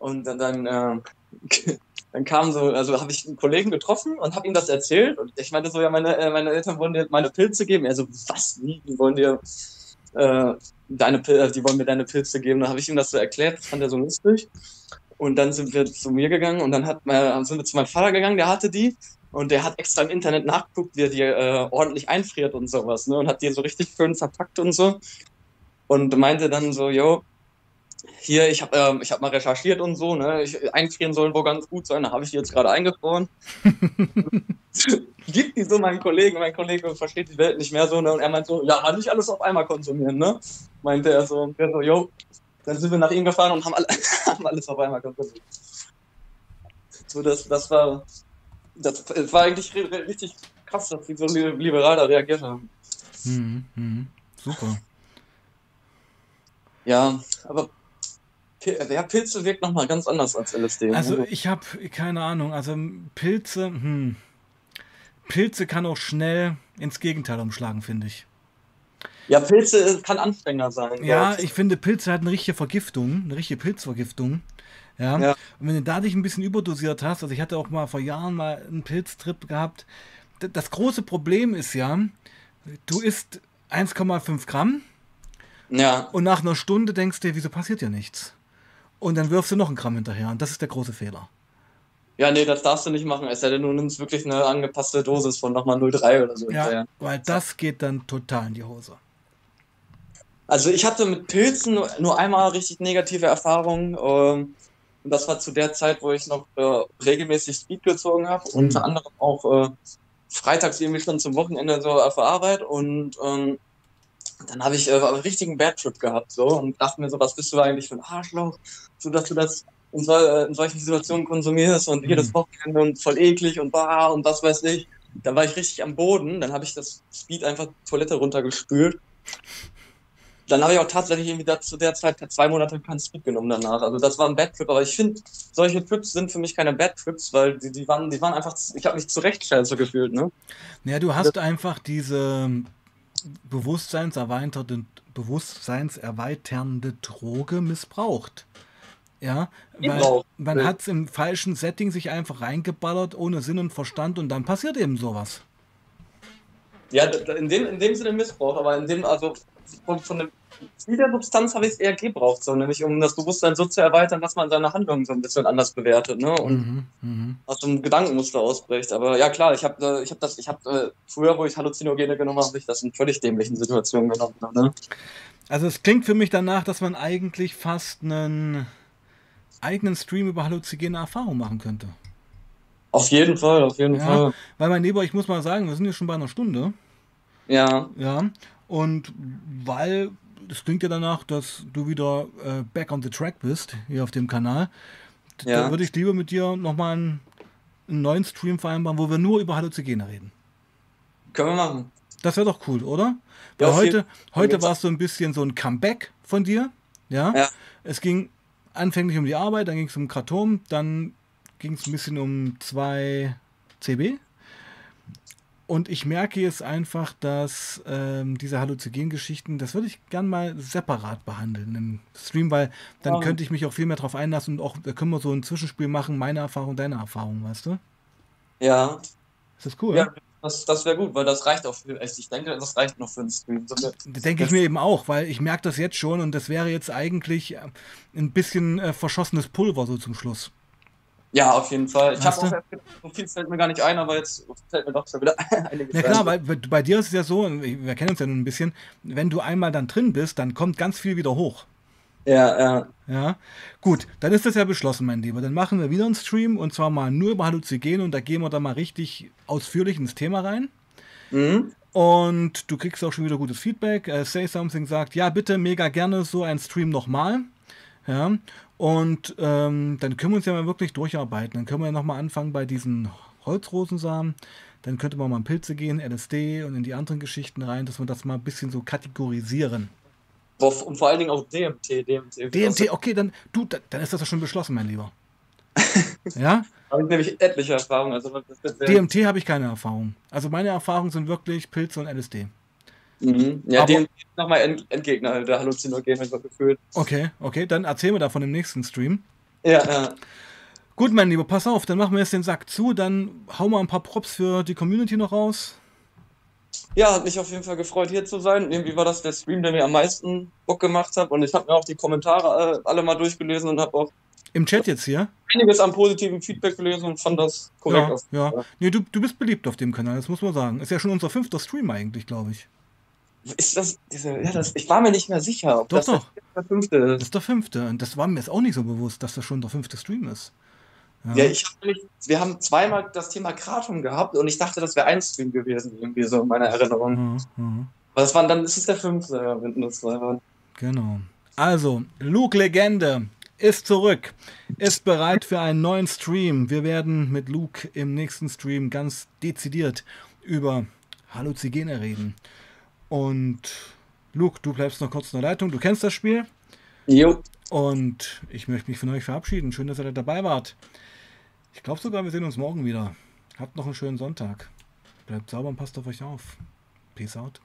Und dann, dann, äh, dann kam so, also habe ich einen Kollegen getroffen und habe ihm das erzählt. Und ich meinte so, ja, meine, äh, meine Eltern wollen dir meine Pilze geben. Er so, was? Wie? Die wollen dir äh, deine Pil die wollen mir deine Pilze geben. Dann habe ich ihm das so erklärt, das fand er so lustig. Und dann sind wir zu mir gegangen und dann hat, äh, sind wir zu meinem Vater gegangen, der hatte die. Und der hat extra im Internet nachgeguckt, wie er die äh, ordentlich einfriert und sowas. Ne? Und hat die so richtig schön verpackt und so. Und meinte dann so, yo, hier, ich habe ähm, ich hab mal recherchiert und so, ne? Ich, einfrieren sollen wohl ganz gut sein, da habe ich die jetzt gerade eingefroren. Gibt die so meinen Kollegen, mein Kollege versteht die Welt nicht mehr so, ne? Und er meint so, ja, nicht alles auf einmal konsumieren, ne? Meinte er so, und der so, yo, dann sind wir nach ihm gefahren und haben, alle, haben alles auf einmal konsumiert. So, das, das war, das, das war eigentlich richtig krass, dass die so liberal da reagiert haben. Mhm, mh. Super. Ja, aber ja, Pilze wirkt nochmal ganz anders als LSD. Also ich habe keine Ahnung, also Pilze, hm. Pilze kann auch schnell ins Gegenteil umschlagen, finde ich. Ja, Pilze kann Anfänger sein. Ja, ich finde Pilze hat eine richtige Vergiftung, eine richtige Pilzvergiftung. Ja? ja. Und wenn du da dich ein bisschen überdosiert hast, also ich hatte auch mal vor Jahren mal einen Pilztrip gehabt. Das große Problem ist ja, du isst 1,5 Gramm. Ja. Und nach einer Stunde denkst du dir, wieso passiert ja nichts? Und dann wirfst du noch ein Gramm hinterher. Und das ist der große Fehler. Ja, nee, das darfst du nicht machen. Es sei denn, du nimmst wirklich eine angepasste Dosis von nochmal 0,3 oder so. Ja, hinterher. weil das geht dann total in die Hose. Also ich hatte mit Pilzen nur, nur einmal richtig negative Erfahrungen. Ähm, und das war zu der Zeit, wo ich noch äh, regelmäßig Speed gezogen habe. Mhm. Unter anderem auch äh, freitags irgendwie schon zum Wochenende so auf der Arbeit. Und ähm, dann habe ich äh, einen richtigen Bad-Trip gehabt so und dachte mir so, was bist du eigentlich für ein Arschloch, so dass du das in, so, äh, in solchen Situationen konsumierst und mhm. jedes Wochenende und voll eklig und bah und was weiß ich. Da war ich richtig am Boden, dann habe ich das Speed einfach Toilette runtergespült. Dann habe ich auch tatsächlich irgendwie da, zu der Zeit zwei Monate kein Speed genommen danach. Also das war ein Bad Trip, aber ich finde, solche Trips sind für mich keine Bad Trips, weil die, die waren, die waren einfach, ich habe mich zurecht so gefühlt, ne? Ja, du hast das, einfach diese bewusstseinserweiternde, bewusstseinserweiternde Droge missbraucht. Ja, weil man hat es im falschen Setting sich einfach reingeballert, ohne Sinn und Verstand und dann passiert eben sowas. Ja, in dem, in dem Sinne Missbrauch, aber in dem, also von, von dem Ziel der Substanz habe ich es eher gebraucht, so, nämlich um das Bewusstsein so zu erweitern, dass man seine Handlungen so ein bisschen anders bewertet, ne? Und mhm, mhm. aus einem Gedankenmuster ausbricht. Aber ja klar, ich habe äh, ich hab das, ich habe äh, früher, wo ich Halluzinogene genommen habe, habe ich das in völlig dämlichen Situationen genommen. Ne? Also es klingt für mich danach, dass man eigentlich fast einen eigenen Stream über halluzinogene Erfahrungen machen könnte. Auf jeden Fall, auf jeden ja, Fall. Weil mein Lieber, ich muss mal sagen, wir sind ja schon bei einer Stunde. Ja. Ja. Und weil es klingt ja danach, dass du wieder äh, back on the track bist hier auf dem Kanal, ja. da würde ich lieber mit dir nochmal einen, einen neuen Stream vereinbaren, wo wir nur über Halluzigene reden. Können wir machen. Das wäre doch cool, oder? Weil ja, heute, heute war es so ein bisschen so ein Comeback von dir. Ja? ja. Es ging anfänglich um die Arbeit, dann ging es um Kratom, dann ging es ein bisschen um 2 CB. Und ich merke jetzt einfach, dass ähm, diese Halluzinogen-Geschichten, das würde ich gern mal separat behandeln im Stream, weil dann oh. könnte ich mich auch viel mehr darauf einlassen und auch, da können wir so ein Zwischenspiel machen, meine Erfahrung, deine Erfahrung, weißt du? Ja. Ist das cool? Ja, das, das wäre gut, weil das reicht auch für, ich denke, das reicht noch für einen Stream. Denke ich mir eben auch, weil ich merke das jetzt schon und das wäre jetzt eigentlich ein bisschen äh, verschossenes Pulver so zum Schluss. Ja, auf jeden Fall. Ich habe auch so viel fällt mir gar nicht ein, aber jetzt fällt mir doch schon wieder einiges Ja klar, weil bei dir ist es ja so, wir kennen uns ja nun ein bisschen, wenn du einmal dann drin bist, dann kommt ganz viel wieder hoch. Ja, ja. Ja, gut, dann ist das ja beschlossen, mein Lieber. Dann machen wir wieder einen Stream und zwar mal nur über Halluzinogen und da gehen wir dann mal richtig ausführlich ins Thema rein. Mhm. Und du kriegst auch schon wieder gutes Feedback. Uh, Say Something sagt, ja, bitte, mega gerne so ein Stream nochmal. Ja, und ähm, dann können wir uns ja mal wirklich durcharbeiten. Dann können wir ja nochmal anfangen bei diesen Holzrosensamen. Dann könnte man mal in Pilze gehen, LSD und in die anderen Geschichten rein, dass wir das mal ein bisschen so kategorisieren. Und vor allen Dingen auch DMT. DMT, DMT okay, dann, du, dann ist das doch schon beschlossen, mein Lieber. ja? Habe ich nämlich etliche Erfahrungen. Also DMT habe ich keine Erfahrung. Also meine Erfahrungen sind wirklich Pilze und LSD. Mhm. Ja, aber, den nochmal End Endgegner der Halluzinogene gefühlt. Okay, okay, dann erzählen wir davon im nächsten Stream. Ja, ja. Gut, mein Lieber, pass auf, dann machen wir jetzt den Sack zu, dann hauen wir ein paar Props für die Community noch raus. Ja, hat mich auf jeden Fall gefreut, hier zu sein. Irgendwie war das der Stream, der mir am meisten Bock gemacht hat. Und ich habe mir auch die Kommentare äh, alle mal durchgelesen und habe auch Im Chat jetzt hier? Einiges an positiven Feedback gelesen und fand das korrekt. Ja, ja. Nee, du, du bist beliebt auf dem Kanal, das muss man sagen. Ist ja schon unser fünfter Stream eigentlich, glaube ich. Ist das, diese, ja, das, ich war mir nicht mehr sicher, ob doch, das doch. der fünfte ist. Das ist der fünfte. Und das war mir jetzt auch nicht so bewusst, dass das schon der fünfte Stream ist. Ja, ich hab nämlich, wir haben zweimal das Thema Kratom gehabt und ich dachte, das wäre ein Stream gewesen, irgendwie so in meiner Erinnerung. Mhm, mhm. Aber das waren, dann ist es der fünfte, ja, wenn nur zwei waren. Genau. Also, Luke Legende ist zurück, ist bereit für einen neuen Stream. Wir werden mit Luke im nächsten Stream ganz dezidiert über Halluzigene reden. Und Luke, du bleibst noch kurz in der Leitung. Du kennst das Spiel. Jo. Und ich möchte mich von euch verabschieden. Schön, dass ihr dabei wart. Ich glaube sogar, wir sehen uns morgen wieder. Habt noch einen schönen Sonntag. Bleibt sauber und passt auf euch auf. Peace out.